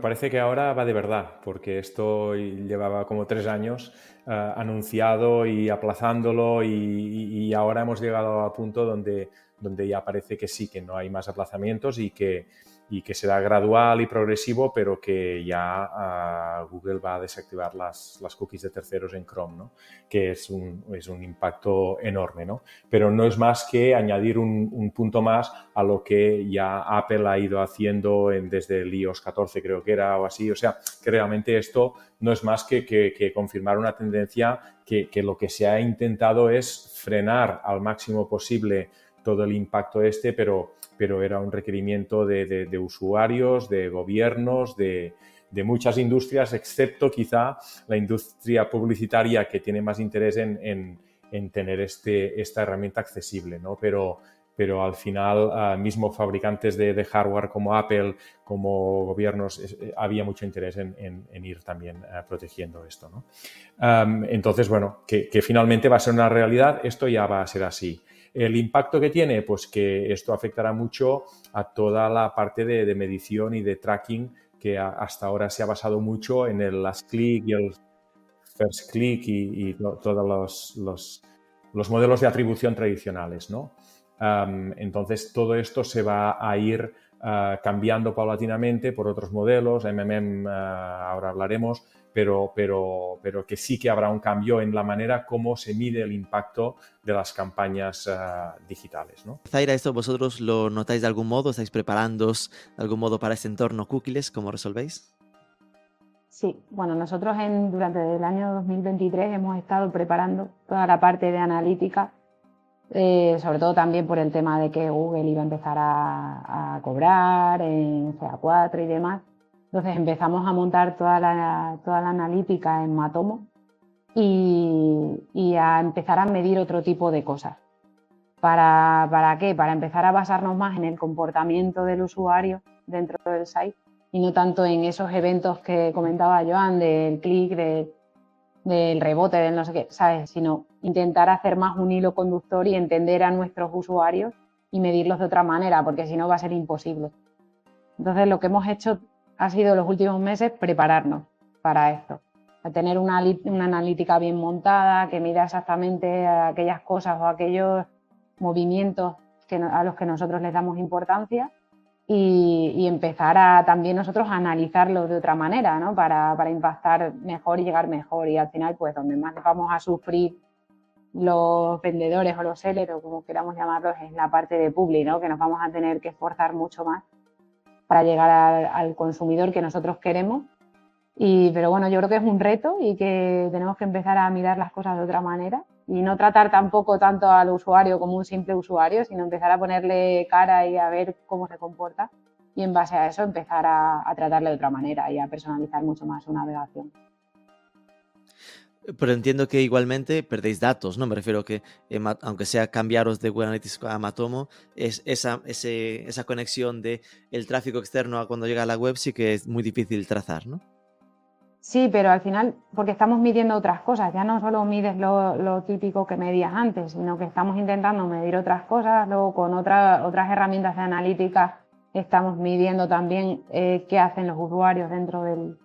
[SPEAKER 3] Parece que ahora va de verdad, porque esto llevaba como tres años eh, anunciado y aplazándolo y, ahora hemos llegado a punto donde, donde ya parece que sí, que no hay más aplazamientos y que, y que será gradual y progresivo, pero que ya ah, Google va a desactivar las, las, cookies de terceros en Chrome, ¿no? que es un, es un impacto enorme. ¿no? Pero no es más que añadir un, un, punto más a lo que ya Apple ha ido haciendo en, desde el iOS 14, creo que era, o así. O sea, que realmente esto no es más que, que, que confirmar una tendencia que, que lo que se ha intentado es frenar al máximo posible todo el impacto este, pero, pero era un requerimiento de, usuarios, de gobiernos, de, muchas industrias, excepto quizá la industria publicitaria que tiene más interés en, tener este, esta herramienta accesible, ¿no? Pero, pero al final uh, mismo fabricantes de, hardware como Apple, como gobiernos, eh, había mucho interés en, ir también uh, protegiendo esto. ¿no? Um, entonces, bueno, que, finalmente va a ser una realidad, esto ya va a ser así. El impacto que tiene, pues que esto afectará mucho a toda la parte de, medición y de tracking que hasta ahora se ha basado mucho en el last click y el first click y, todos los, los, los modelos de atribución tradicionales, ¿no? entonces, todo esto se va a ir ah, cambiando paulatinamente por otros modelos, MMM ah, ahora hablaremos, pero, pero, pero que sí que habrá un cambio en la manera como se mide el impacto de las campañas ah, digitales. ¿no?
[SPEAKER 5] Zaira, ¿esto vosotros lo notáis de algún modo? ¿Estáis preparándoos de algún modo para este entorno cookies? ¿Cómo resolvéis?
[SPEAKER 2] Sí, bueno, nosotros en, durante el año 2023 hemos estado preparando toda la parte de analítica eh, sobre todo también por el tema de que Google iba a empezar a, cobrar en CA4 y demás. Entonces empezamos a montar toda la, toda la analítica en Matomo y, a empezar a medir otro tipo de cosas. ¿Para, ¿Para qué? Para empezar a basarnos más en el comportamiento del usuario dentro del site y no tanto en esos eventos que comentaba Joan del clic, de del rebote, del no sé qué, ¿sabes? Sino intentar hacer más un hilo conductor y entender a nuestros usuarios y medirlos de otra manera, porque si no va a ser imposible. Entonces, lo que hemos hecho ha sido los últimos meses prepararnos para esto, a tener una, una analítica bien montada, que mida exactamente aquellas cosas o aquellos movimientos a los que nosotros les damos importancia y, empezar a también nosotros a analizarlo de otra manera, ¿no? Para, para, impactar mejor y llegar mejor. Y al final, pues donde más vamos a sufrir los vendedores o los sellers o como queramos llamarlos es la parte de public, ¿no? Que nos vamos a tener que esforzar mucho más para llegar al consumidor que nosotros queremos y, pero bueno, yo creo que es un reto y que tenemos que empezar a mirar las cosas de otra manera y no tratar tampoco tanto al usuario como un simple usuario, sino empezar a ponerle cara y a ver cómo se comporta y en base a eso empezar a, tratarle de otra manera y a personalizar mucho más su navegación.
[SPEAKER 5] Pero entiendo que igualmente perdéis datos, ¿no? Me refiero que, aunque sea cambiaros de Google Analytics a Matomo, es esa, esa conexión de el tráfico externo a cuando llega a la web sí que es muy difícil trazar, ¿no?
[SPEAKER 2] Sí, pero al final, porque estamos midiendo otras cosas, ya no solo mides lo, típico que medías antes, sino que estamos intentando medir otras cosas, luego con otras herramientas de analítica estamos midiendo también eh, qué hacen los usuarios dentro del,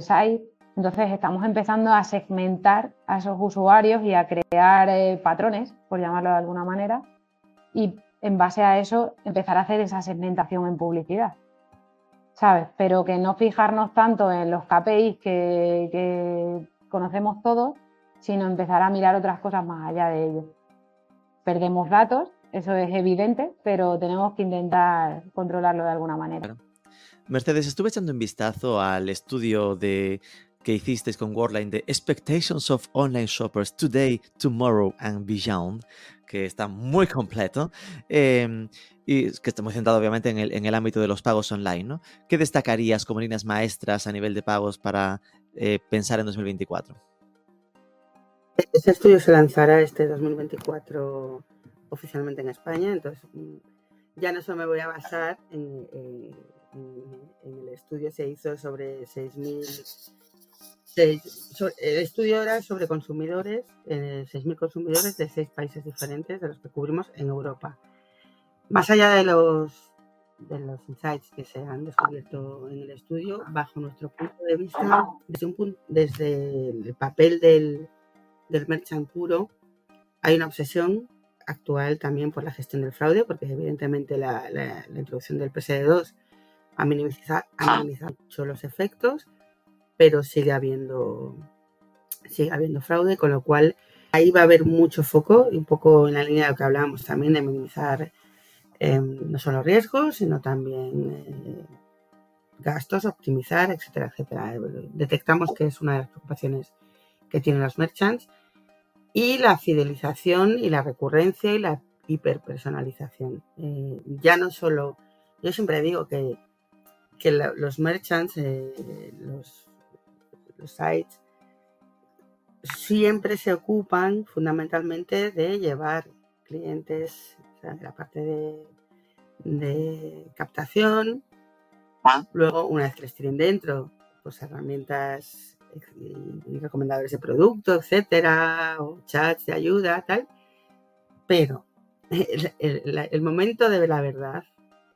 [SPEAKER 2] site. Entonces estamos empezando a segmentar a esos usuarios y a crear eh, patrones, por llamarlo de alguna manera, y en base a eso empezar a hacer esa segmentación en publicidad. ¿Sabes? Pero que no fijarnos tanto en los KPIs que, conocemos todos, sino empezar a mirar otras cosas más allá de ellos. Perdemos datos, eso es evidente, pero tenemos que intentar controlarlo de alguna manera.
[SPEAKER 5] Mercedes, estuve echando un vistazo al estudio de que hicisteis con Worldline de Expectations of Online Shoppers Today, Tomorrow and Beyond, que está muy completo. Em, y que estamos centrados obviamente en el, ámbito de los pagos online, ¿no? ¿Qué destacarías como líneas maestras a nivel de pagos para eh, pensar en 2024?
[SPEAKER 1] Ese estudio se lanzará este 2024 oficialmente en España, entonces mm, ya no solo me voy a basar en, el estudio se hizo sobre 6.000 el estudio era sobre consumidores, 6.000 consumidores de seis países diferentes de los que cubrimos en Europa. Más allá de los, insights que se han descubierto en el estudio, bajo nuestro punto de vista, desde, el papel del, del merchant puro, hay una obsesión actual también por la gestión del fraude, porque evidentemente la, la, introducción del PSD2 ha minimizado, ha mucho los efectos, pero sigue habiendo, sigue habiendo fraude, con lo cual ahí va a haber mucho foco, y un poco en la línea de lo que hablábamos también de minimizar Em, no solo riesgos, sino también eh, gastos, optimizar, etcétera, etcétera. Detectamos que es una de las preocupaciones que tienen los merchants y la fidelización y la recurrencia y la hiperpersonalización. Eh, ya no solo, yo siempre digo que que los merchants, los sites, siempre se ocupan fundamentalmente de llevar clientes, o sea, de la parte de, de captación, ah. luego una vez que les tienen dentro, pues herramientas y recomendadores de producto, etcétera, o chats de ayuda, tal. Pero el, momento de la verdad,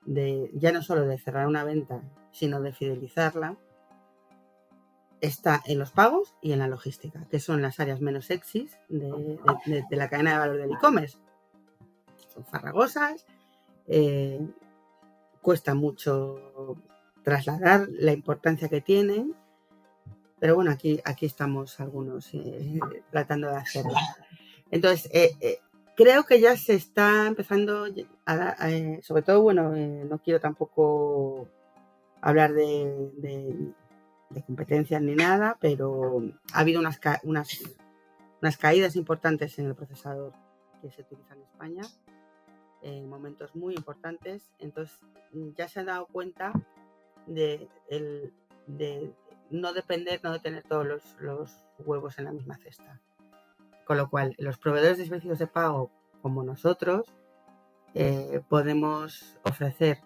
[SPEAKER 1] de ya no solo de cerrar una venta, sino de fidelizarla, está en los pagos y en la logística, que son las áreas menos sexys de, la cadena de valor del e-commerce. Son farragosas, eh, cuesta mucho trasladar la importancia que tienen, pero bueno, aquí, aquí estamos algunos eh, tratando de hacerlo. Entonces, eh, creo que ya se está empezando sobre todo, bueno, no quiero tampoco hablar de de competencias ni nada, pero ha habido unas, unas, unas caídas importantes en el procesador que se utiliza en España, en momentos muy importantes. Entonces ya se han dado cuenta de, el, de no depender, no de tener todos los, los, huevos en la misma cesta. Con lo cual, los proveedores de servicios de pago como nosotros eh, podemos ofrecer,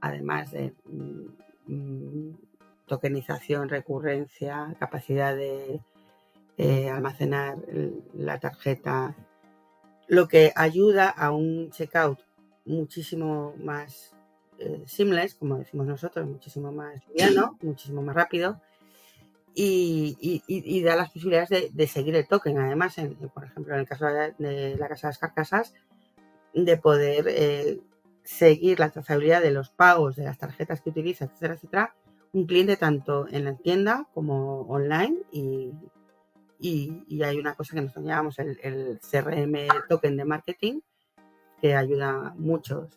[SPEAKER 1] además de mm, mm, tokenización, recurrencia, capacidad de eh, almacenar la tarjeta, lo que ayuda a un checkout muchísimo más eh, seamless, como decimos nosotros, muchísimo más liviano, muchísimo más rápido y, da las posibilidades de, seguir el token. Además, por ejemplo, en el caso de la Casa de las Carcasas, de poder eh, seguir la trazabilidad de los pagos de las tarjetas que utiliza, etcétera, etcétera, un cliente tanto en la tienda como online y, y, hay una cosa que nos llamamos el, CRM token de marketing que ayuda mucho,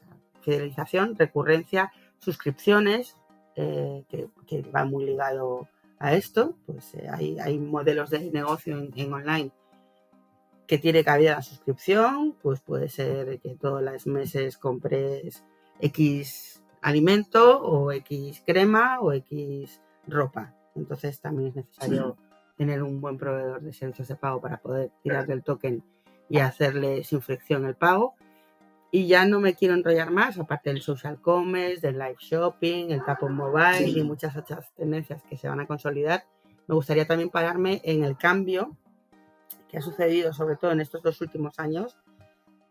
[SPEAKER 1] fidelización, recurrencia, suscripciones, eh, que, que, va muy ligado a esto, pues eh, hay, hay, modelos de negocio en, online que tiene cabida la suscripción, pues puede ser que todos los meses compres X alimento o X crema o X ropa. Entonces también es necesario tener un buen proveedor de servicios de pago para poder tirar del token y hacerle sin fricción el pago. Y ya no me quiero enrollar más, aparte del social commerce, del live shopping, el tap mobile y muchas otras tendencias que se van a consolidar. Me gustaría también pararme en el cambio que ha sucedido, sobre todo en estos dos últimos años,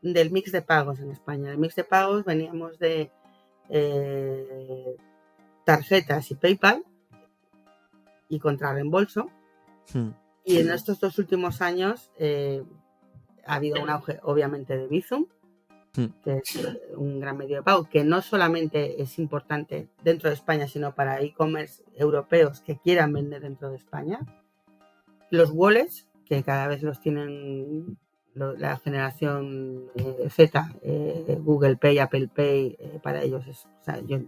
[SPEAKER 1] del mix de pagos en España. El mix de pagos veníamos de eh, tarjetas y PayPal y contra reembolso. Hmm. Y en estos dos últimos años eh, ha habido un auge, obviamente, de Bizum, hmm. que es un gran medio de pago, que no solamente es importante dentro de España, sino para e-commerce europeos que quieran vender dentro de España. Los wallets, que cada vez los tienen la generación eh, Z, eh, Google Pay, Apple Pay, eh, para ellos es, o sea, yo,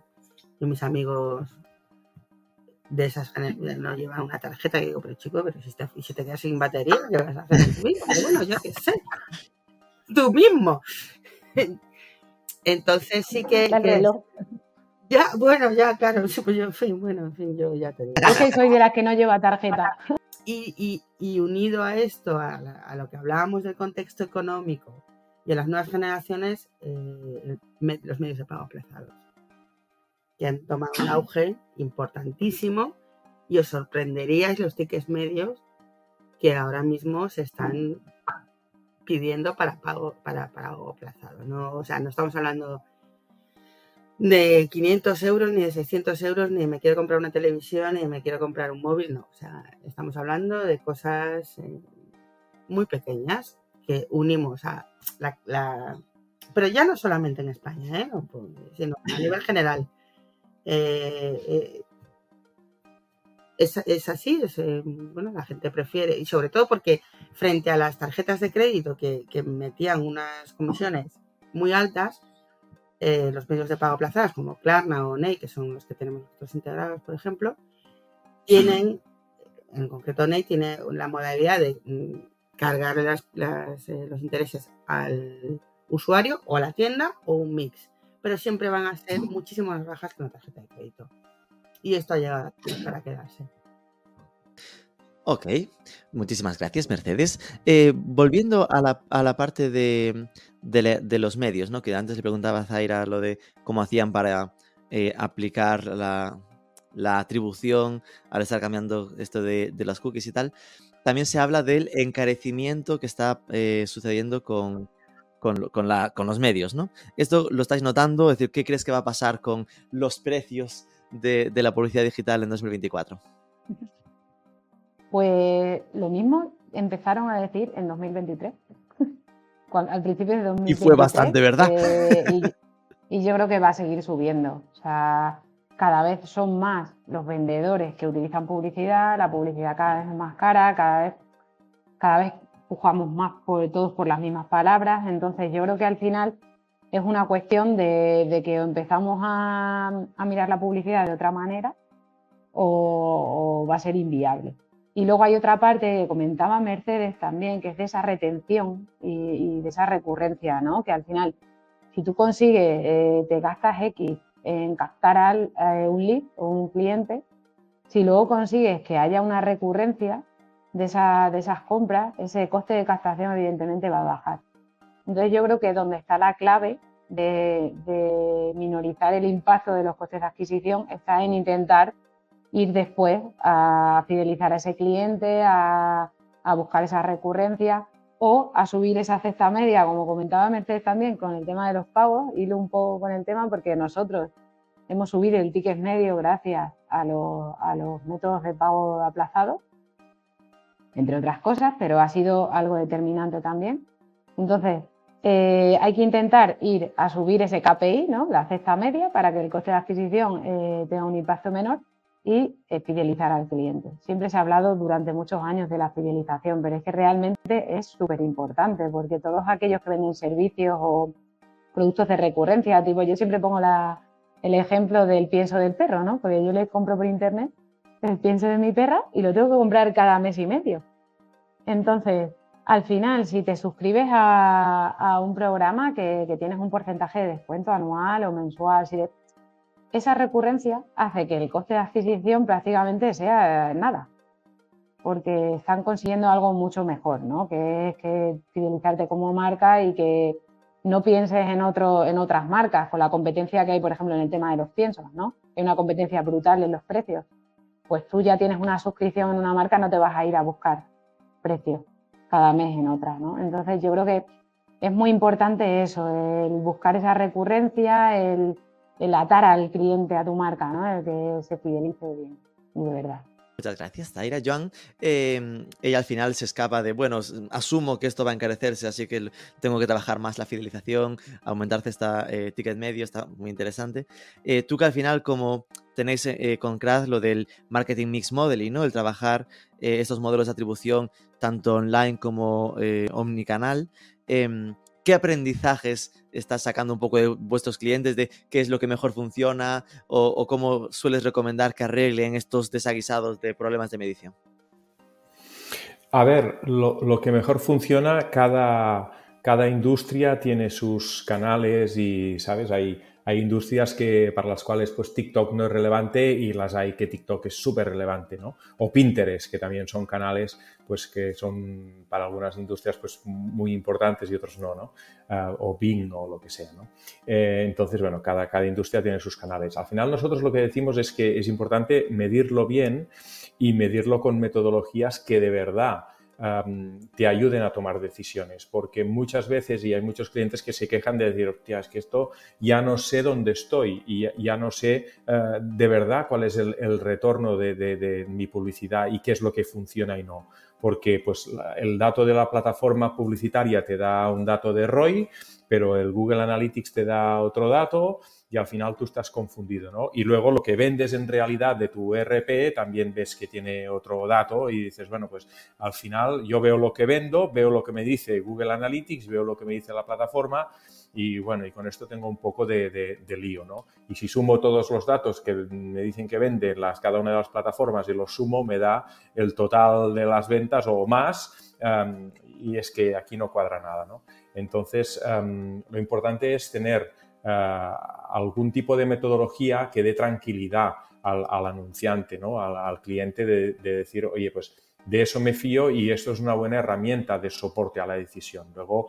[SPEAKER 1] yo, mis amigos de esas no llevan una tarjeta y digo, pero chico, pero si te, si te quedas sin batería, ¿qué vas a hacer tú mismo? bueno, yo qué sé, tú mismo. Entonces sí que... ya, bueno, ya, claro, pues yo, en fin, bueno, en fin, yo ya te digo.
[SPEAKER 2] Yo que soy de las que no lleva tarjeta.
[SPEAKER 1] Y, unido a esto, a, lo que hablábamos del contexto económico y a las nuevas generaciones, eh, los medios de pago aplazados, que han tomado un auge importantísimo y os sorprenderíais los tickets medios que ahora mismo se están pidiendo para pago, para pago aplazado. ¿no? O sea, no estamos hablando de 500 euros, ni de 600 euros, ni me quiero comprar una televisión, ni me quiero comprar un móvil, no. O sea, estamos hablando de cosas eh, muy pequeñas que unimos a la, Pero ya no solamente en España, ¿eh? sino a nivel general. Eh, eh, es, así, bueno, la gente prefiere, y sobre todo porque frente a las tarjetas de crédito que, metían unas comisiones muy altas, eh, los medios de pago aplazados como Klarna o Ney, que son los que tenemos nosotros integrados, por ejemplo, tienen, en concreto Ney tiene la modalidad de mm, cargar eh, los intereses al usuario o a la tienda o un mix, pero siempre van a ser muchísimo más bajas que una tarjeta de crédito. y esto ha llegado para quedarse.
[SPEAKER 5] Ok, muchísimas gracias, Mercedes. Eh, volviendo a la, parte de, los medios, ¿no? Que antes le preguntaba a Zaira lo de cómo hacían para eh, aplicar la, atribución al estar cambiando esto de, las cookies y tal. También se habla del encarecimiento que está eh, sucediendo con, los medios, ¿no? Esto lo estáis notando, es decir, ¿qué crees que va a pasar con los precios de, de la publicidad digital en 2024?
[SPEAKER 2] Pues lo mismo empezaron a decir en 2023. al principio de 2023.
[SPEAKER 5] Y fue bastante, ¿verdad?
[SPEAKER 2] Eh, y, yo creo que va a seguir subiendo. O sea, cada vez son más los vendedores que utilizan publicidad, la publicidad cada vez es más cara, cada vez, cada vez pujamos más por todos por las mismas palabras. Entonces yo creo que al final es una cuestión de, que empezamos a, mirar la publicidad de otra manera o va a ser inviable. Y luego hay otra parte que comentaba Mercedes también, que es de esa retención y, de esa recurrencia, ¿no? Que al final, si tú consigues, eh, te gastas X en captar a eh, un lead o un cliente, si luego consigues que haya una recurrencia de, esas compras, ese coste de captación evidentemente va a bajar. Entonces yo creo que donde está la clave de, minorizar el impacto de los costes de adquisición está en intentar ir después a fidelizar a ese cliente, a, buscar esa recurrencia o a subir esa cesta media, como comentaba Mercedes también con el tema de los pagos, irlo un poco con el tema porque nosotros hemos subido el ticket medio gracias a los, métodos de pago aplazados, entre otras cosas, pero ha sido algo determinante también. Entonces, eh, hay que intentar ir a subir ese KPI, ¿no? la cesta media, para que el coste de adquisición eh, tenga un impacto menor y fidelizar al cliente. Siempre se ha hablado durante muchos años de la fidelización, pero es que realmente es súper importante porque todos aquellos que venden servicios o productos de recurrencia, tipo yo siempre pongo el ejemplo del pienso del perro, ¿no? Porque yo le compro por internet el pienso de mi perra y lo tengo que comprar cada mes y medio. Entonces, al final, si te suscribes a, un programa que, tienes un porcentaje de descuento anual o mensual, esa recurrencia hace que el coste de adquisición prácticamente sea nada, porque están consiguiendo algo mucho mejor, ¿no? que es que fidelizarte como marca y que no pienses en, otro, en otras marcas, con la competencia que hay, por ejemplo, en el tema de los piensos, ¿no? Hay una competencia brutal en los precios. Pues tú ya tienes una suscripción en una marca, no te vas a ir a buscar precios cada mes en otra, ¿no? Entonces yo creo que es muy importante eso, el buscar esa recurrencia, el el atar al cliente a tu marca, ¿no? El que se fidelice bien, de verdad.
[SPEAKER 5] Muchas gracias, Zaira. Joan, em, ella al final se escapa de, bueno, asumo que esto va a encarecerse, así que tengo que trabajar más la fidelización, aumentar esta eh, ticket medio, está muy interesante. Eh, tú que al final, como tenéis eh, con CRAD lo del marketing mix modeling, ¿no? El trabajar estos modelos de atribución tanto online como omnicanal. ¿Qué aprendizajes estás sacando un poco de vuestros clientes de qué es lo que mejor funciona o, cómo sueles recomendar que arreglen estos desaguisados de problemas de medición?
[SPEAKER 3] A ver, lo, que mejor funciona, cada, cada industria tiene sus canales y, ¿sabes? Hay, hay industrias que, para las cuales pues, TikTok no es relevante y las hay que TikTok es súper relevante, ¿no? O Pinterest, que también son canales pues, que son para algunas industrias pues, muy importantes y otros no, ¿no? Ah, o Bing o lo que sea, ¿no? Eh, entonces, bueno, cada, cada industria tiene sus canales. Al final nosotros lo que decimos es que es importante medirlo bien y medirlo con metodologías que de verdad te ayuden a tomar decisiones, porque muchas veces, y hay muchos clientes que se quejan de decir, hostia, es que esto ya no sé dónde estoy y ya no sé eh, de verdad cuál es el, retorno de, mi publicidad y qué es lo que funciona y no. Porque pues, el dato de la plataforma publicitaria te da un dato de ROI, pero el Google Analytics te da otro dato y al final tú estás confundido, ¿no? Y luego lo que vendes en realidad de tu RP también ves que tiene otro dato y dices, bueno, pues al final yo veo lo que vendo, veo lo que me dice Google Analytics, veo lo que me dice la plataforma y bueno, y con esto tengo un poco de, lío, ¿no? Y si sumo todos los datos que me dicen que venden las, cada una de las plataformas y los sumo, me da el total de las ventas o más em, y es que aquí no cuadra nada, ¿no? Entonces, em, lo importante es tener eh, algún tipo de metodología que dé tranquilidad al, anunciante, ¿no? al, cliente de, decir, oye, pues de eso me fío y esto es una buena herramienta de soporte a la decisión. Luego,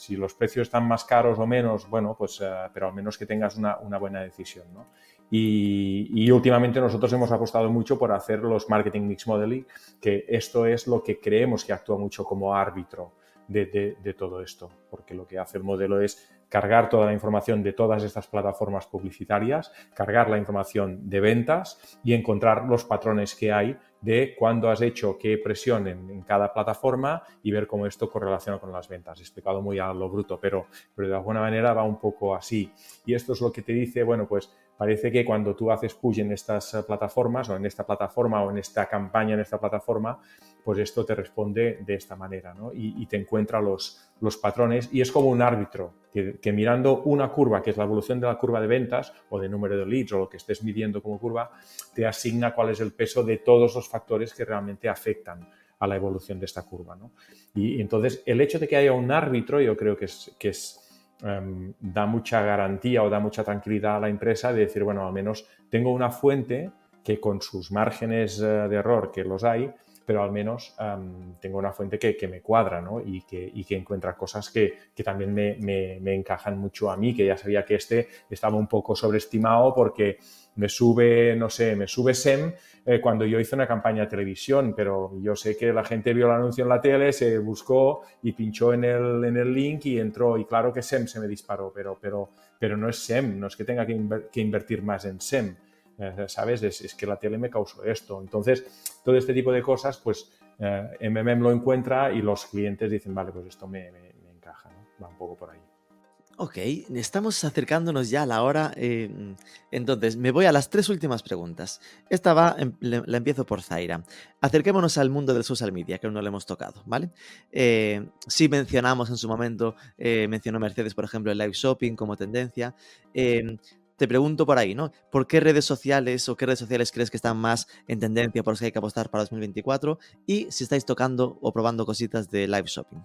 [SPEAKER 3] si los precios están más caros o menos, bueno, pues, eh, pero al menos que tengas una, buena decisión. ¿no? Y, últimamente nosotros hemos apostado mucho por hacer los marketing mix modeling, que esto es lo que creemos que actúa mucho como árbitro de, todo esto, porque lo que hace el modelo es cargar toda la información de todas estas plataformas publicitarias, cargar la información de ventas y encontrar los patrones que hay de cuándo has hecho qué presión en, cada plataforma y ver cómo esto correlaciona con las ventas. He explicado muy a lo bruto, pero, pero de alguna manera va un poco así. Y esto es lo que te dice, bueno, pues parece que cuando tú haces push en estas eh, plataformas o en esta plataforma o en esta campaña en esta plataforma, pues esto te responde de esta manera ¿no? y, te encuentra los, los patrones y es como un árbitro que, mirando una curva, que es la evolución de la curva de ventas o de número de leads o lo que estés midiendo como curva, te asigna cuál es el peso de todos los factores que realmente afectan a la evolución de esta curva. ¿no? Y, entonces el hecho de que haya un árbitro yo creo que es... Que es Em, da mucha garantía o da mucha tranquilidad a la empresa de decir, bueno, al menos tengo una fuente que con sus márgenes eh, de error que los hay, pero al menos em, tengo una fuente que, me cuadra ¿no? y, que, y, encuentra cosas que, también me, me, encajan mucho a mí, que ya sabía que este estaba un poco sobreestimado porque me sube, no sé, me sube SEM eh, cuando yo hice una campaña de televisión, pero yo sé que la gente vio el anuncio en la tele, se buscó y pinchó en el, en el link y entró. Y claro que SEM se me disparó, pero, pero, pero no es SEM, no es que tenga que, invertir más en SEM. Eh, ¿Sabes? Es, que la tele me causó esto. Entonces, todo este tipo de cosas, pues eh, MMM lo encuentra y los clientes dicen, vale, pues esto me, me, encaja. Va un poco por ahí.
[SPEAKER 5] Ok, estamos acercándonos ya a la hora. Eh, entonces, me voy a las tres últimas preguntas. Esta va, em, la empiezo por Zaira. Acerquémonos al mundo del social media, que aún no le hemos tocado, ¿vale? Eh, sí mencionamos en su momento, eh, mencionó Mercedes, por ejemplo, el live shopping como tendencia. Em, te pregunto por ahí, ¿no? ¿Por qué redes sociales o qué redes sociales crees que están más en tendencia por las que hay que apostar para 2024? Y si estáis tocando o probando cositas de live shopping.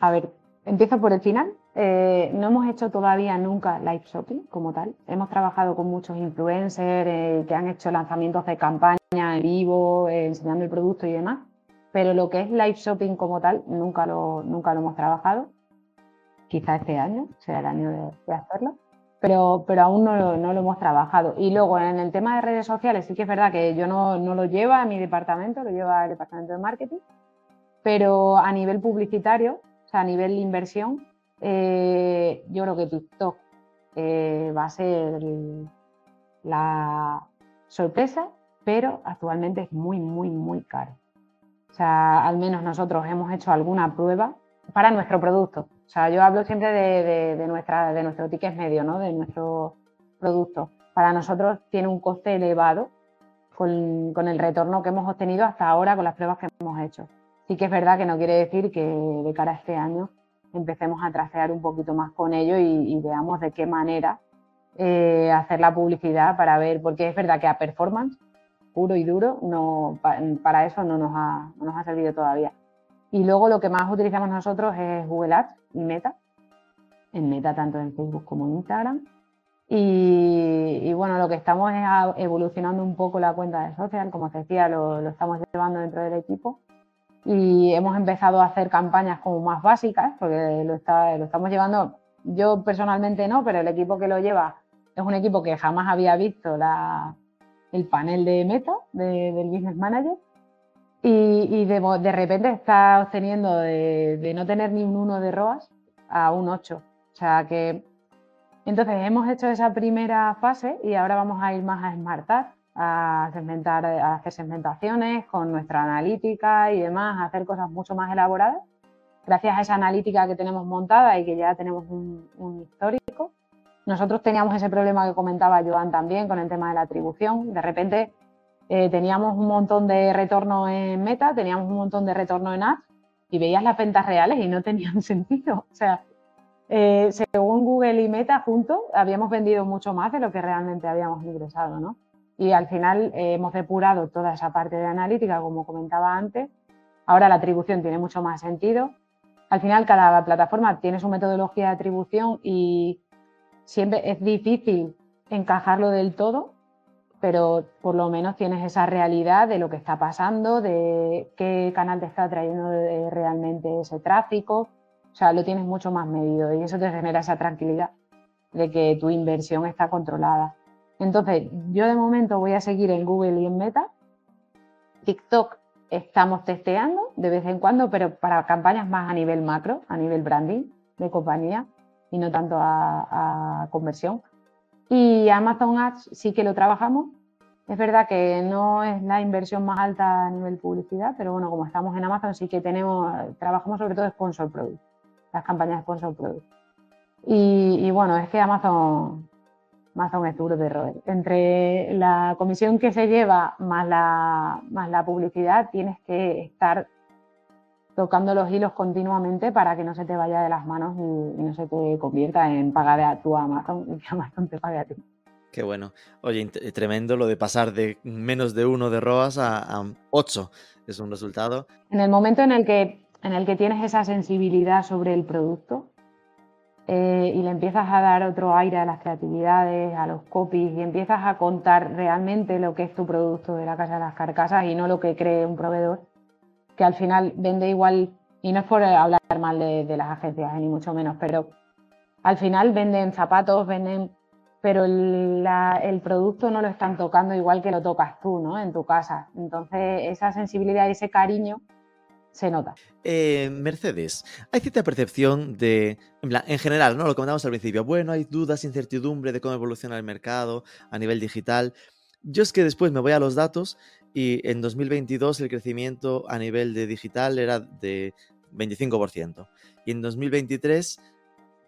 [SPEAKER 2] A ver, Empiezo por el final. Eh, no hemos hecho todavía nunca live shopping como tal. Hemos trabajado con muchos influencers eh, que han hecho lanzamientos de campaña en vivo, eh, enseñando el producto y demás. Pero lo que es live shopping como tal, nunca lo, nunca lo hemos trabajado. Quizá este año sea el año de, hacerlo. Pero, pero aún no lo, no lo, hemos trabajado. Y luego en el tema de redes sociales, sí que es verdad que yo no, no lo lleva a mi departamento, lo lleva el departamento de marketing. Pero a nivel publicitario, o sea, a nivel de inversión, eh, yo creo que TikTok eh, va a ser la sorpresa, pero actualmente es muy, muy, muy caro. O sea, al menos nosotros hemos hecho alguna prueba para nuestro producto. O sea, yo hablo siempre de, nuestra, de nuestro ticket medio, ¿no? de nuestro producto. Para nosotros tiene un coste elevado con, con el retorno que hemos obtenido hasta ahora con las pruebas que hemos hecho. Sí que es verdad que no quiere decir que de cara a este año empecemos a tracear un poquito más con ello y, veamos de qué manera eh, hacer la publicidad para ver, porque es verdad que a performance puro y duro, no, para eso no nos, ha, no nos ha servido todavía. Y luego lo que más utilizamos nosotros es Google Ads y Meta, en Meta tanto en Facebook como en Instagram. Y, bueno, lo que estamos es evolucionando un poco la cuenta de social, como te decía, lo estamos llevando dentro del equipo y hemos empezado a hacer campañas como más básicas, porque lo, está, lo estamos llevando, yo personalmente no, pero el equipo que lo lleva es un equipo que jamás había visto la, el panel de meta del Business Manager y, de, de, repente está obteniendo de, de, no tener ni un 1 de ROAS a un 8. O sea que entonces hemos hecho esa primera fase y ahora vamos a ir más a smartar a, segmentar, a hacer segmentaciones con nuestra analítica y demás, a hacer cosas mucho más elaboradas. Gracias a esa analítica que tenemos montada y que ya tenemos un, histórico, nosotros teníamos ese problema que comentaba Joan también con el tema de la atribución. De repente eh, teníamos un montón de retorno en Meta, teníamos un montón de retorno en Ads y veías las ventas reales y no tenían sentido. O sea, eh, según Google y Meta juntos, habíamos vendido mucho más de lo que realmente habíamos ingresado, ¿no? Y al final eh, hemos depurado toda esa parte de analítica, como comentaba antes. Ahora la atribución tiene mucho más sentido. Al final cada plataforma tiene su metodología de atribución y siempre es difícil encajarlo del todo, pero por lo menos tienes esa realidad de lo que está pasando, de qué canal te está trayendo realmente ese tráfico, o sea, lo tienes mucho más medido y eso te genera esa tranquilidad de que tu inversión está controlada. Entonces, yo de momento voy a seguir en Google y en Meta. TikTok estamos testeando de vez en cuando, pero para campañas más a nivel macro, a nivel branding de compañía y no tanto a, conversión. Y Amazon Ads sí que lo trabajamos. Es verdad que no es la inversión más alta a nivel publicidad, pero bueno, como estamos en Amazon sí que tenemos, trabajamos sobre todo sponsor product, las campañas de sponsor product. Y, bueno, es que Amazon, Amazon es duro de roer. Entre la comisión que se lleva más la, más la publicidad, tienes que estar tocando los hilos continuamente para que no se te vaya de las manos y, no se te convierta en pagar a tu Amazon y que Amazon te pague a ti.
[SPEAKER 5] Qué bueno. Oye, tremendo lo de pasar de menos de uno de ROAS a, ocho. Es un resultado.
[SPEAKER 2] En el momento en el que, en el que tienes esa sensibilidad sobre el producto eh, y le empiezas a dar otro aire a las creatividades, a los copies y empiezas a contar realmente lo que es tu producto de la casa de las carcasas y no lo que cree un proveedor, que al final vende igual, y no es por hablar mal de, las agencias, ni mucho menos, pero al final venden zapatos, venden, pero el, producto no lo están tocando igual que lo tocas tú, ¿no? En tu casa. Entonces, esa sensibilidad y ese cariño se nota.
[SPEAKER 5] Eh, Mercedes, hay cierta percepción de, en, general, ¿no? Lo comentamos al principio, bueno, hay dudas, incertidumbre de cómo evoluciona el mercado a nivel digital. Yo es que después me voy a los datos y en 2022 el crecimiento a nivel de digital era de 25%. Y en 2023,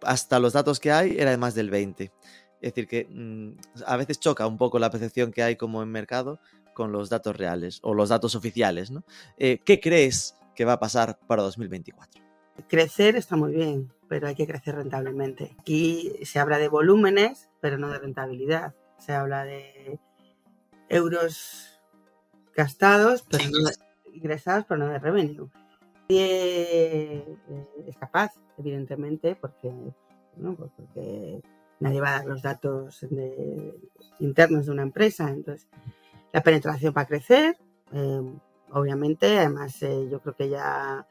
[SPEAKER 5] hasta los datos que hay, era de más del 20%. Es decir, que mm, a veces choca un poco la percepción que hay como en mercado con los datos reales o los datos oficiales. ¿no? Eh, ¿Qué crees que va a pasar para 2024?
[SPEAKER 1] Crecer está muy bien, pero hay que crecer rentablemente. Aquí se habla de volúmenes, pero no de rentabilidad. Se habla de euros gastados, pero no, ingresados, pero no de revenue. Nadie eh, es capaz, evidentemente, porque, pues porque nadie va a dar los datos internos de una empresa. Entonces, la penetración va a crecer, em, obviamente. Además, eh, yo creo que ya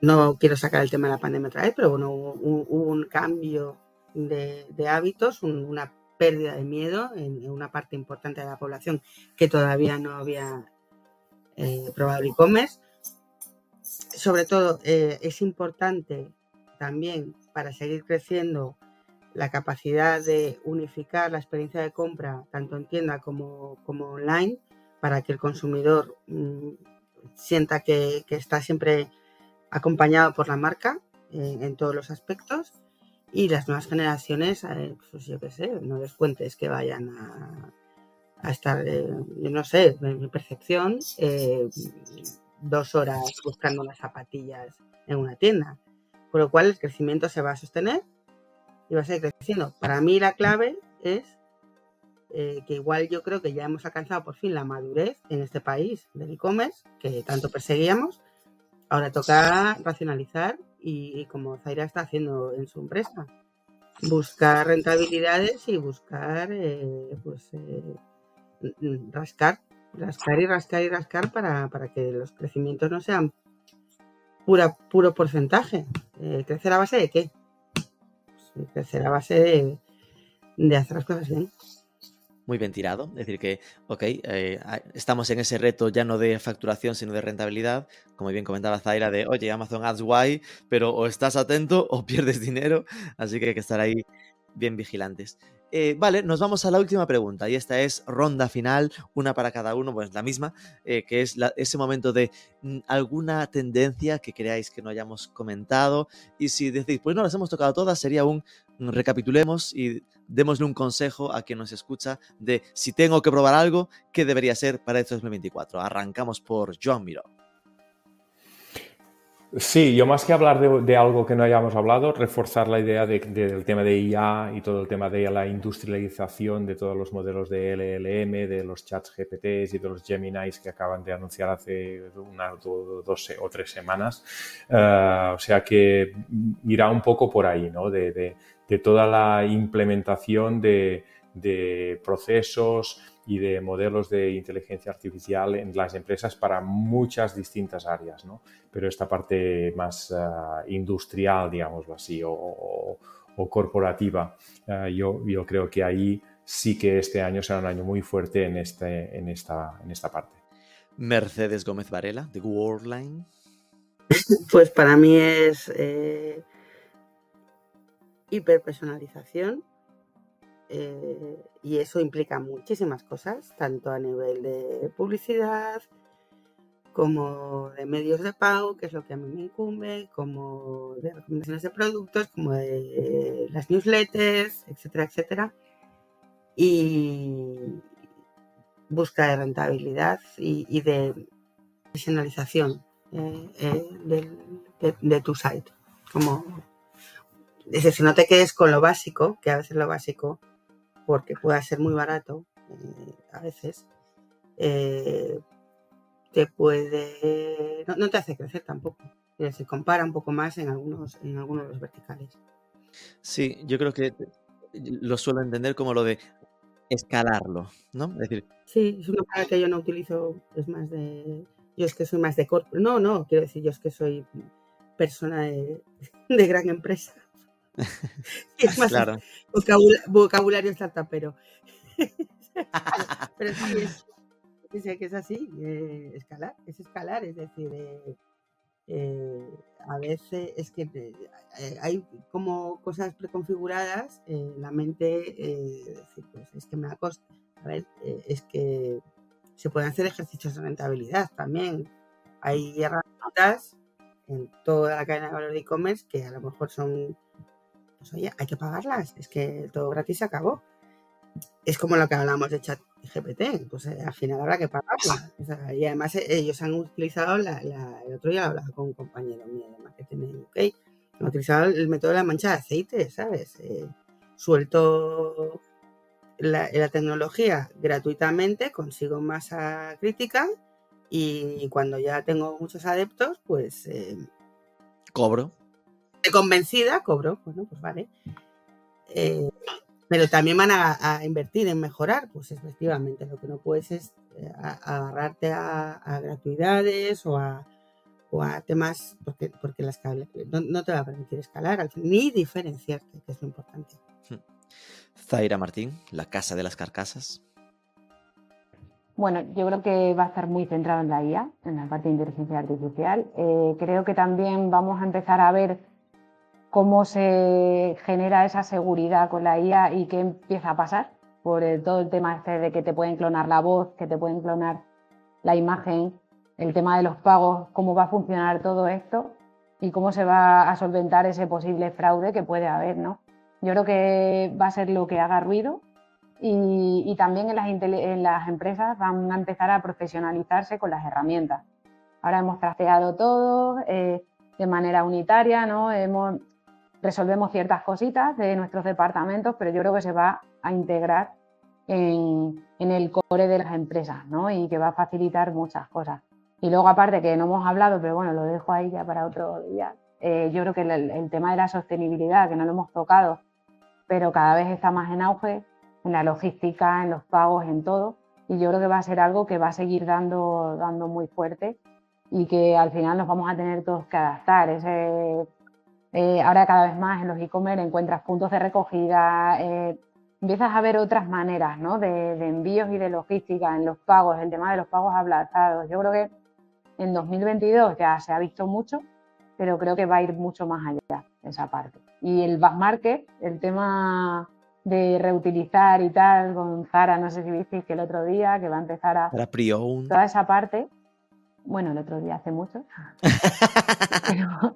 [SPEAKER 1] no quiero sacar el tema de la pandemia otra vez, pero bueno, hubo, un cambio de, hábitos, una pérdida de miedo en, una parte importante de la población que todavía no había eh, probado el e-commerce. Sobre todo, eh, es importante también para seguir creciendo la capacidad de unificar la experiencia de compra tanto en tienda como, como online para que el consumidor mm, sienta que, está siempre acompañado por la marca eh, en todos los aspectos y las nuevas generaciones, eh, pues yo qué sé, no les cuentes que vayan a, estar, eh, yo no sé, en mi percepción, dos horas buscando las zapatillas en una tienda. Con lo cual el crecimiento se va a sostener y va a seguir creciendo. Para mí la clave es que igual yo creo que ya hemos alcanzado por fin la madurez en este país del e-commerce que tanto perseguíamos. Ahora toca racionalizar y, como Zaira está haciendo en su empresa. Buscar rentabilidades y buscar, eh, pues, eh, rascar, rascar y rascar y rascar para, que los crecimientos no sean pura, puro porcentaje. Eh, ¿Crecer a base de qué? Pues, crecer a base de hacer las cosas bien
[SPEAKER 5] muy bien tirado. Es decir, que, ok, eh, estamos en ese reto ya no de facturación, sino de rentabilidad. Como bien comentaba Zaira, de, oye, Amazon Ads guay, pero o estás atento o pierdes dinero. Así que hay que estar ahí bien vigilantes. Eh, vale, nos vamos a la última pregunta y esta es ronda final, una para cada uno, pues la misma, eh, que es ese momento de mm, alguna tendencia que creáis que no hayamos comentado y si decís, pues no las hemos tocado todas, sería un mm, recapitulemos y démosle un consejo a quien nos escucha de si tengo que probar algo, ¿qué debería ser para este 2024? Arrancamos por Joan Miró.
[SPEAKER 3] Sí, yo más que hablar de, algo que no hayamos hablado, reforzar la idea del tema de IA y todo el tema de la industrialización de todos los modelos de LLM, de los chats GPTs y de los Geminis que acaban de anunciar hace una, dos o tres semanas. Eh, o sea que irá un poco por ahí, ¿no? De, de toda la implementación de, de procesos y de modelos de inteligencia artificial en las empresas para muchas distintas áreas, ¿no? Pero esta parte más ah, industrial, digámoslo así, o, corporativa, ah, yo, yo creo que ahí sí que este año será un año muy fuerte en, este, en, esta, en esta parte.
[SPEAKER 5] Mercedes Gómez Varela, de Worldline.
[SPEAKER 1] Pues para mí es eh, hiperpersonalización eh, y eso implica muchísimas cosas, tanto a nivel de publicidad como de medios de pago, que es lo que a mí me incumbe, como de recomendaciones de productos, como de las newsletters, etcétera, etcétera. Y busca de rentabilidad y, de profesionalización eh, eh, de, tu site. Como, es decir, no te quedes con lo básico, que a veces lo básico porque pueda ser muy barato eh, a veces, eh, te puede. No, te hace crecer tampoco. Se compara un poco más en algunos, en algunos de los verticales.
[SPEAKER 5] Sí, yo creo que lo suelo entender como lo de escalarlo, ¿no? Es decir.
[SPEAKER 1] Sí, es una palabra que yo no utilizo, es más de. Yo es que soy más de corpo. No, no, quiero decir, yo es que soy persona de, de gran empresa. es más claro. vocabulario startupero. pero sí, es, que es así, eh, escalar, es escalar, es decir, eh, eh, a veces es que hay como cosas preconfiguradas en la mente, decir, pues es que me da coste. A ver, es que se pueden hacer ejercicios de rentabilidad también. Hay herramientas en toda la cadena de valor de e-commerce que a lo mejor son pues oye, hay que pagarlas, es que todo gratis se acabó. Es como lo que hablamos de chat GPT, pues eh, al final habrá que pagarla. y además eh, ellos han utilizado, el otro día hablaba con un compañero mío de marketing en UK, han utilizado el método de la mancha de aceite, ¿sabes? Eh, suelto la, tecnología gratuitamente, consigo masa crítica y cuando ya tengo muchos adeptos, pues...
[SPEAKER 5] Cobro
[SPEAKER 1] convencida, cobro, bueno, pues vale. Eh, pero también van a, invertir en mejorar, pues efectivamente, lo que no puedes es eh, agarrarte a, gratuidades o a, temas, porque, porque las no, no, te va a permitir escalar, ni diferenciarte, que es lo importante. Hmm.
[SPEAKER 5] Zaira Martín, la casa de las carcasas.
[SPEAKER 2] Bueno, yo creo que va a estar muy centrado en la IA, en la parte de inteligencia artificial. Eh, creo que también vamos a empezar a ver cómo se genera esa seguridad con la IA y qué empieza a pasar por todo el tema este de que te pueden clonar la voz, que te pueden clonar la imagen, el tema de los pagos, cómo va a funcionar todo esto y cómo se va a solventar ese posible fraude que puede haber, ¿no? Yo creo que va a ser lo que haga ruido y, también en las, en las, empresas van a empezar a profesionalizarse con las herramientas. Ahora hemos trasteado todo eh, de manera unitaria, ¿no? Hemos, resolvemos ciertas cositas de nuestros departamentos, pero yo creo que se va a integrar en, el core de las empresas ¿no? y que va a facilitar muchas cosas. Y luego, aparte, que no hemos hablado, pero bueno, lo dejo ahí ya para otro día, eh, yo creo que el, tema de la sostenibilidad, que no lo hemos tocado, pero cada vez está más en auge, en la logística, en los pagos, en todo, y yo creo que va a ser algo que va a seguir dando, dando muy fuerte y que al final nos vamos a tener todos que adaptar. Ese eh, ahora cada vez más en los e-commerce encuentras puntos de recogida, eh, empiezas a ver otras maneras ¿no? de, envíos y de logística en los pagos, el tema de los pagos aplazados. Yo creo que en 2022 ya se ha visto mucho, pero creo que va a ir mucho más allá esa parte. Y el back market, el tema de reutilizar y tal, con Zara, no sé si visteis que el otro día, que va a empezar a...
[SPEAKER 5] Para
[SPEAKER 2] Toda esa parte, bueno, el otro día hace mucho, pero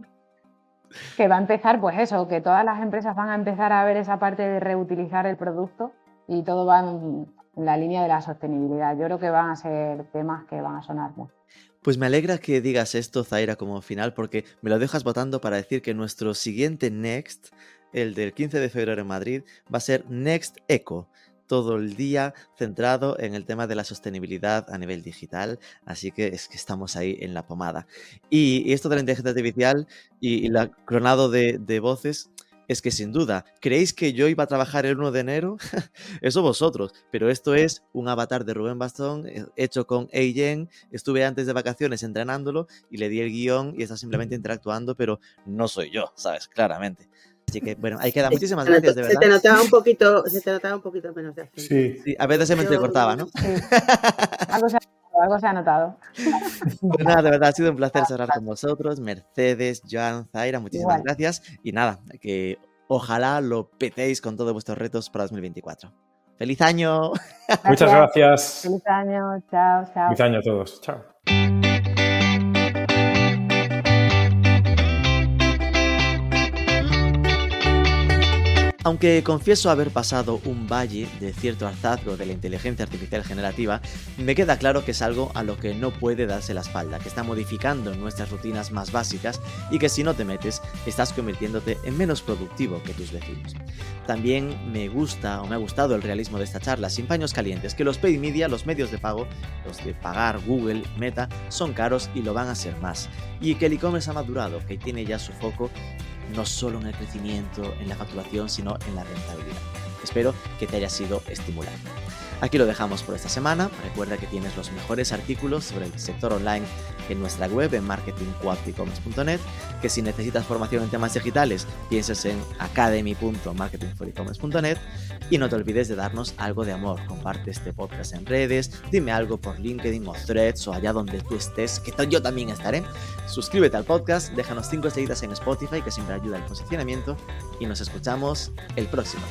[SPEAKER 2] que va a empezar, pues eso, que todas las empresas van a empezar a ver esa parte de reutilizar el producto y todo va en, la línea de la sostenibilidad. Yo creo que van a ser temas que van a sonar mucho.
[SPEAKER 5] Pues me alegra que digas esto, Zaira, como final, porque me lo dejas votando para decir que nuestro siguiente Next, el del 15 de febrero en Madrid, va a ser Next Eco todo el día centrado en el tema de la sostenibilidad a nivel digital, así que es que estamos ahí en la pomada. Y, esto de la inteligencia artificial y, el cronado de, voces, es que sin duda, ¿creéis que yo iba a trabajar el 1 de enero? Eso vosotros, pero esto es un avatar de Rubén Bastón eh, hecho con Eyen. Estuve antes de vacaciones entrenándolo y le di el guion y está simplemente interactuando, pero no soy yo, ¿sabes? Claramente. Así que, bueno, hay que dar muchísimas gracias, de verdad.
[SPEAKER 1] Se te notaba un poquito, se te notaba un poquito menos de acento.
[SPEAKER 5] Sí. sí a veces se me entrecortaba, ¿no? Sí.
[SPEAKER 2] algo se ha notado.
[SPEAKER 5] Pues nada, de verdad ha sido un placer hablar con vosotros. Mercedes, Joan, Zaira, muchísimas gracias. Y nada, que ojalá lo petéis con todos vuestros retos para 2024. ¡Feliz año!
[SPEAKER 3] Muchas gracias.
[SPEAKER 2] Feliz año, chao, chao.
[SPEAKER 3] Feliz año a todos, chao.
[SPEAKER 5] Aunque confieso haber pasado un valle de cierto hartazgo de la inteligencia artificial generativa, me queda claro que es algo a lo que no puede darse la espalda, que está modificando nuestras rutinas más básicas y que si no te metes estás convirtiéndote en menos productivo que tus vecinos. También me gusta o me ha gustado el realismo de esta charla sin paños calientes, que los paid media, los medios de pago, los de pagar Google, Meta, son caros y lo van a ser más. Y que el e-commerce ha madurado, que tiene ya su foco no solo en el crecimiento, en la facturación, sino en la rentabilidad. Espero que te haya sido estimulante. Aquí lo dejamos por esta semana. Recuerda que tienes los mejores artículos sobre el sector online en nuestra web en marketing4ecommerce.net, que si necesitas formación en temas digitales, pienses en academy.marketingforecommerce.net y no te olvides de darnos algo de amor. Comparte este podcast en redes, dime algo por LinkedIn o Threads o allá donde tú estés, que yo también estaré. Suscríbete al podcast, déjanos 5 estrellitas en Spotify, que siempre ayuda al posicionamiento y nos escuchamos el próximo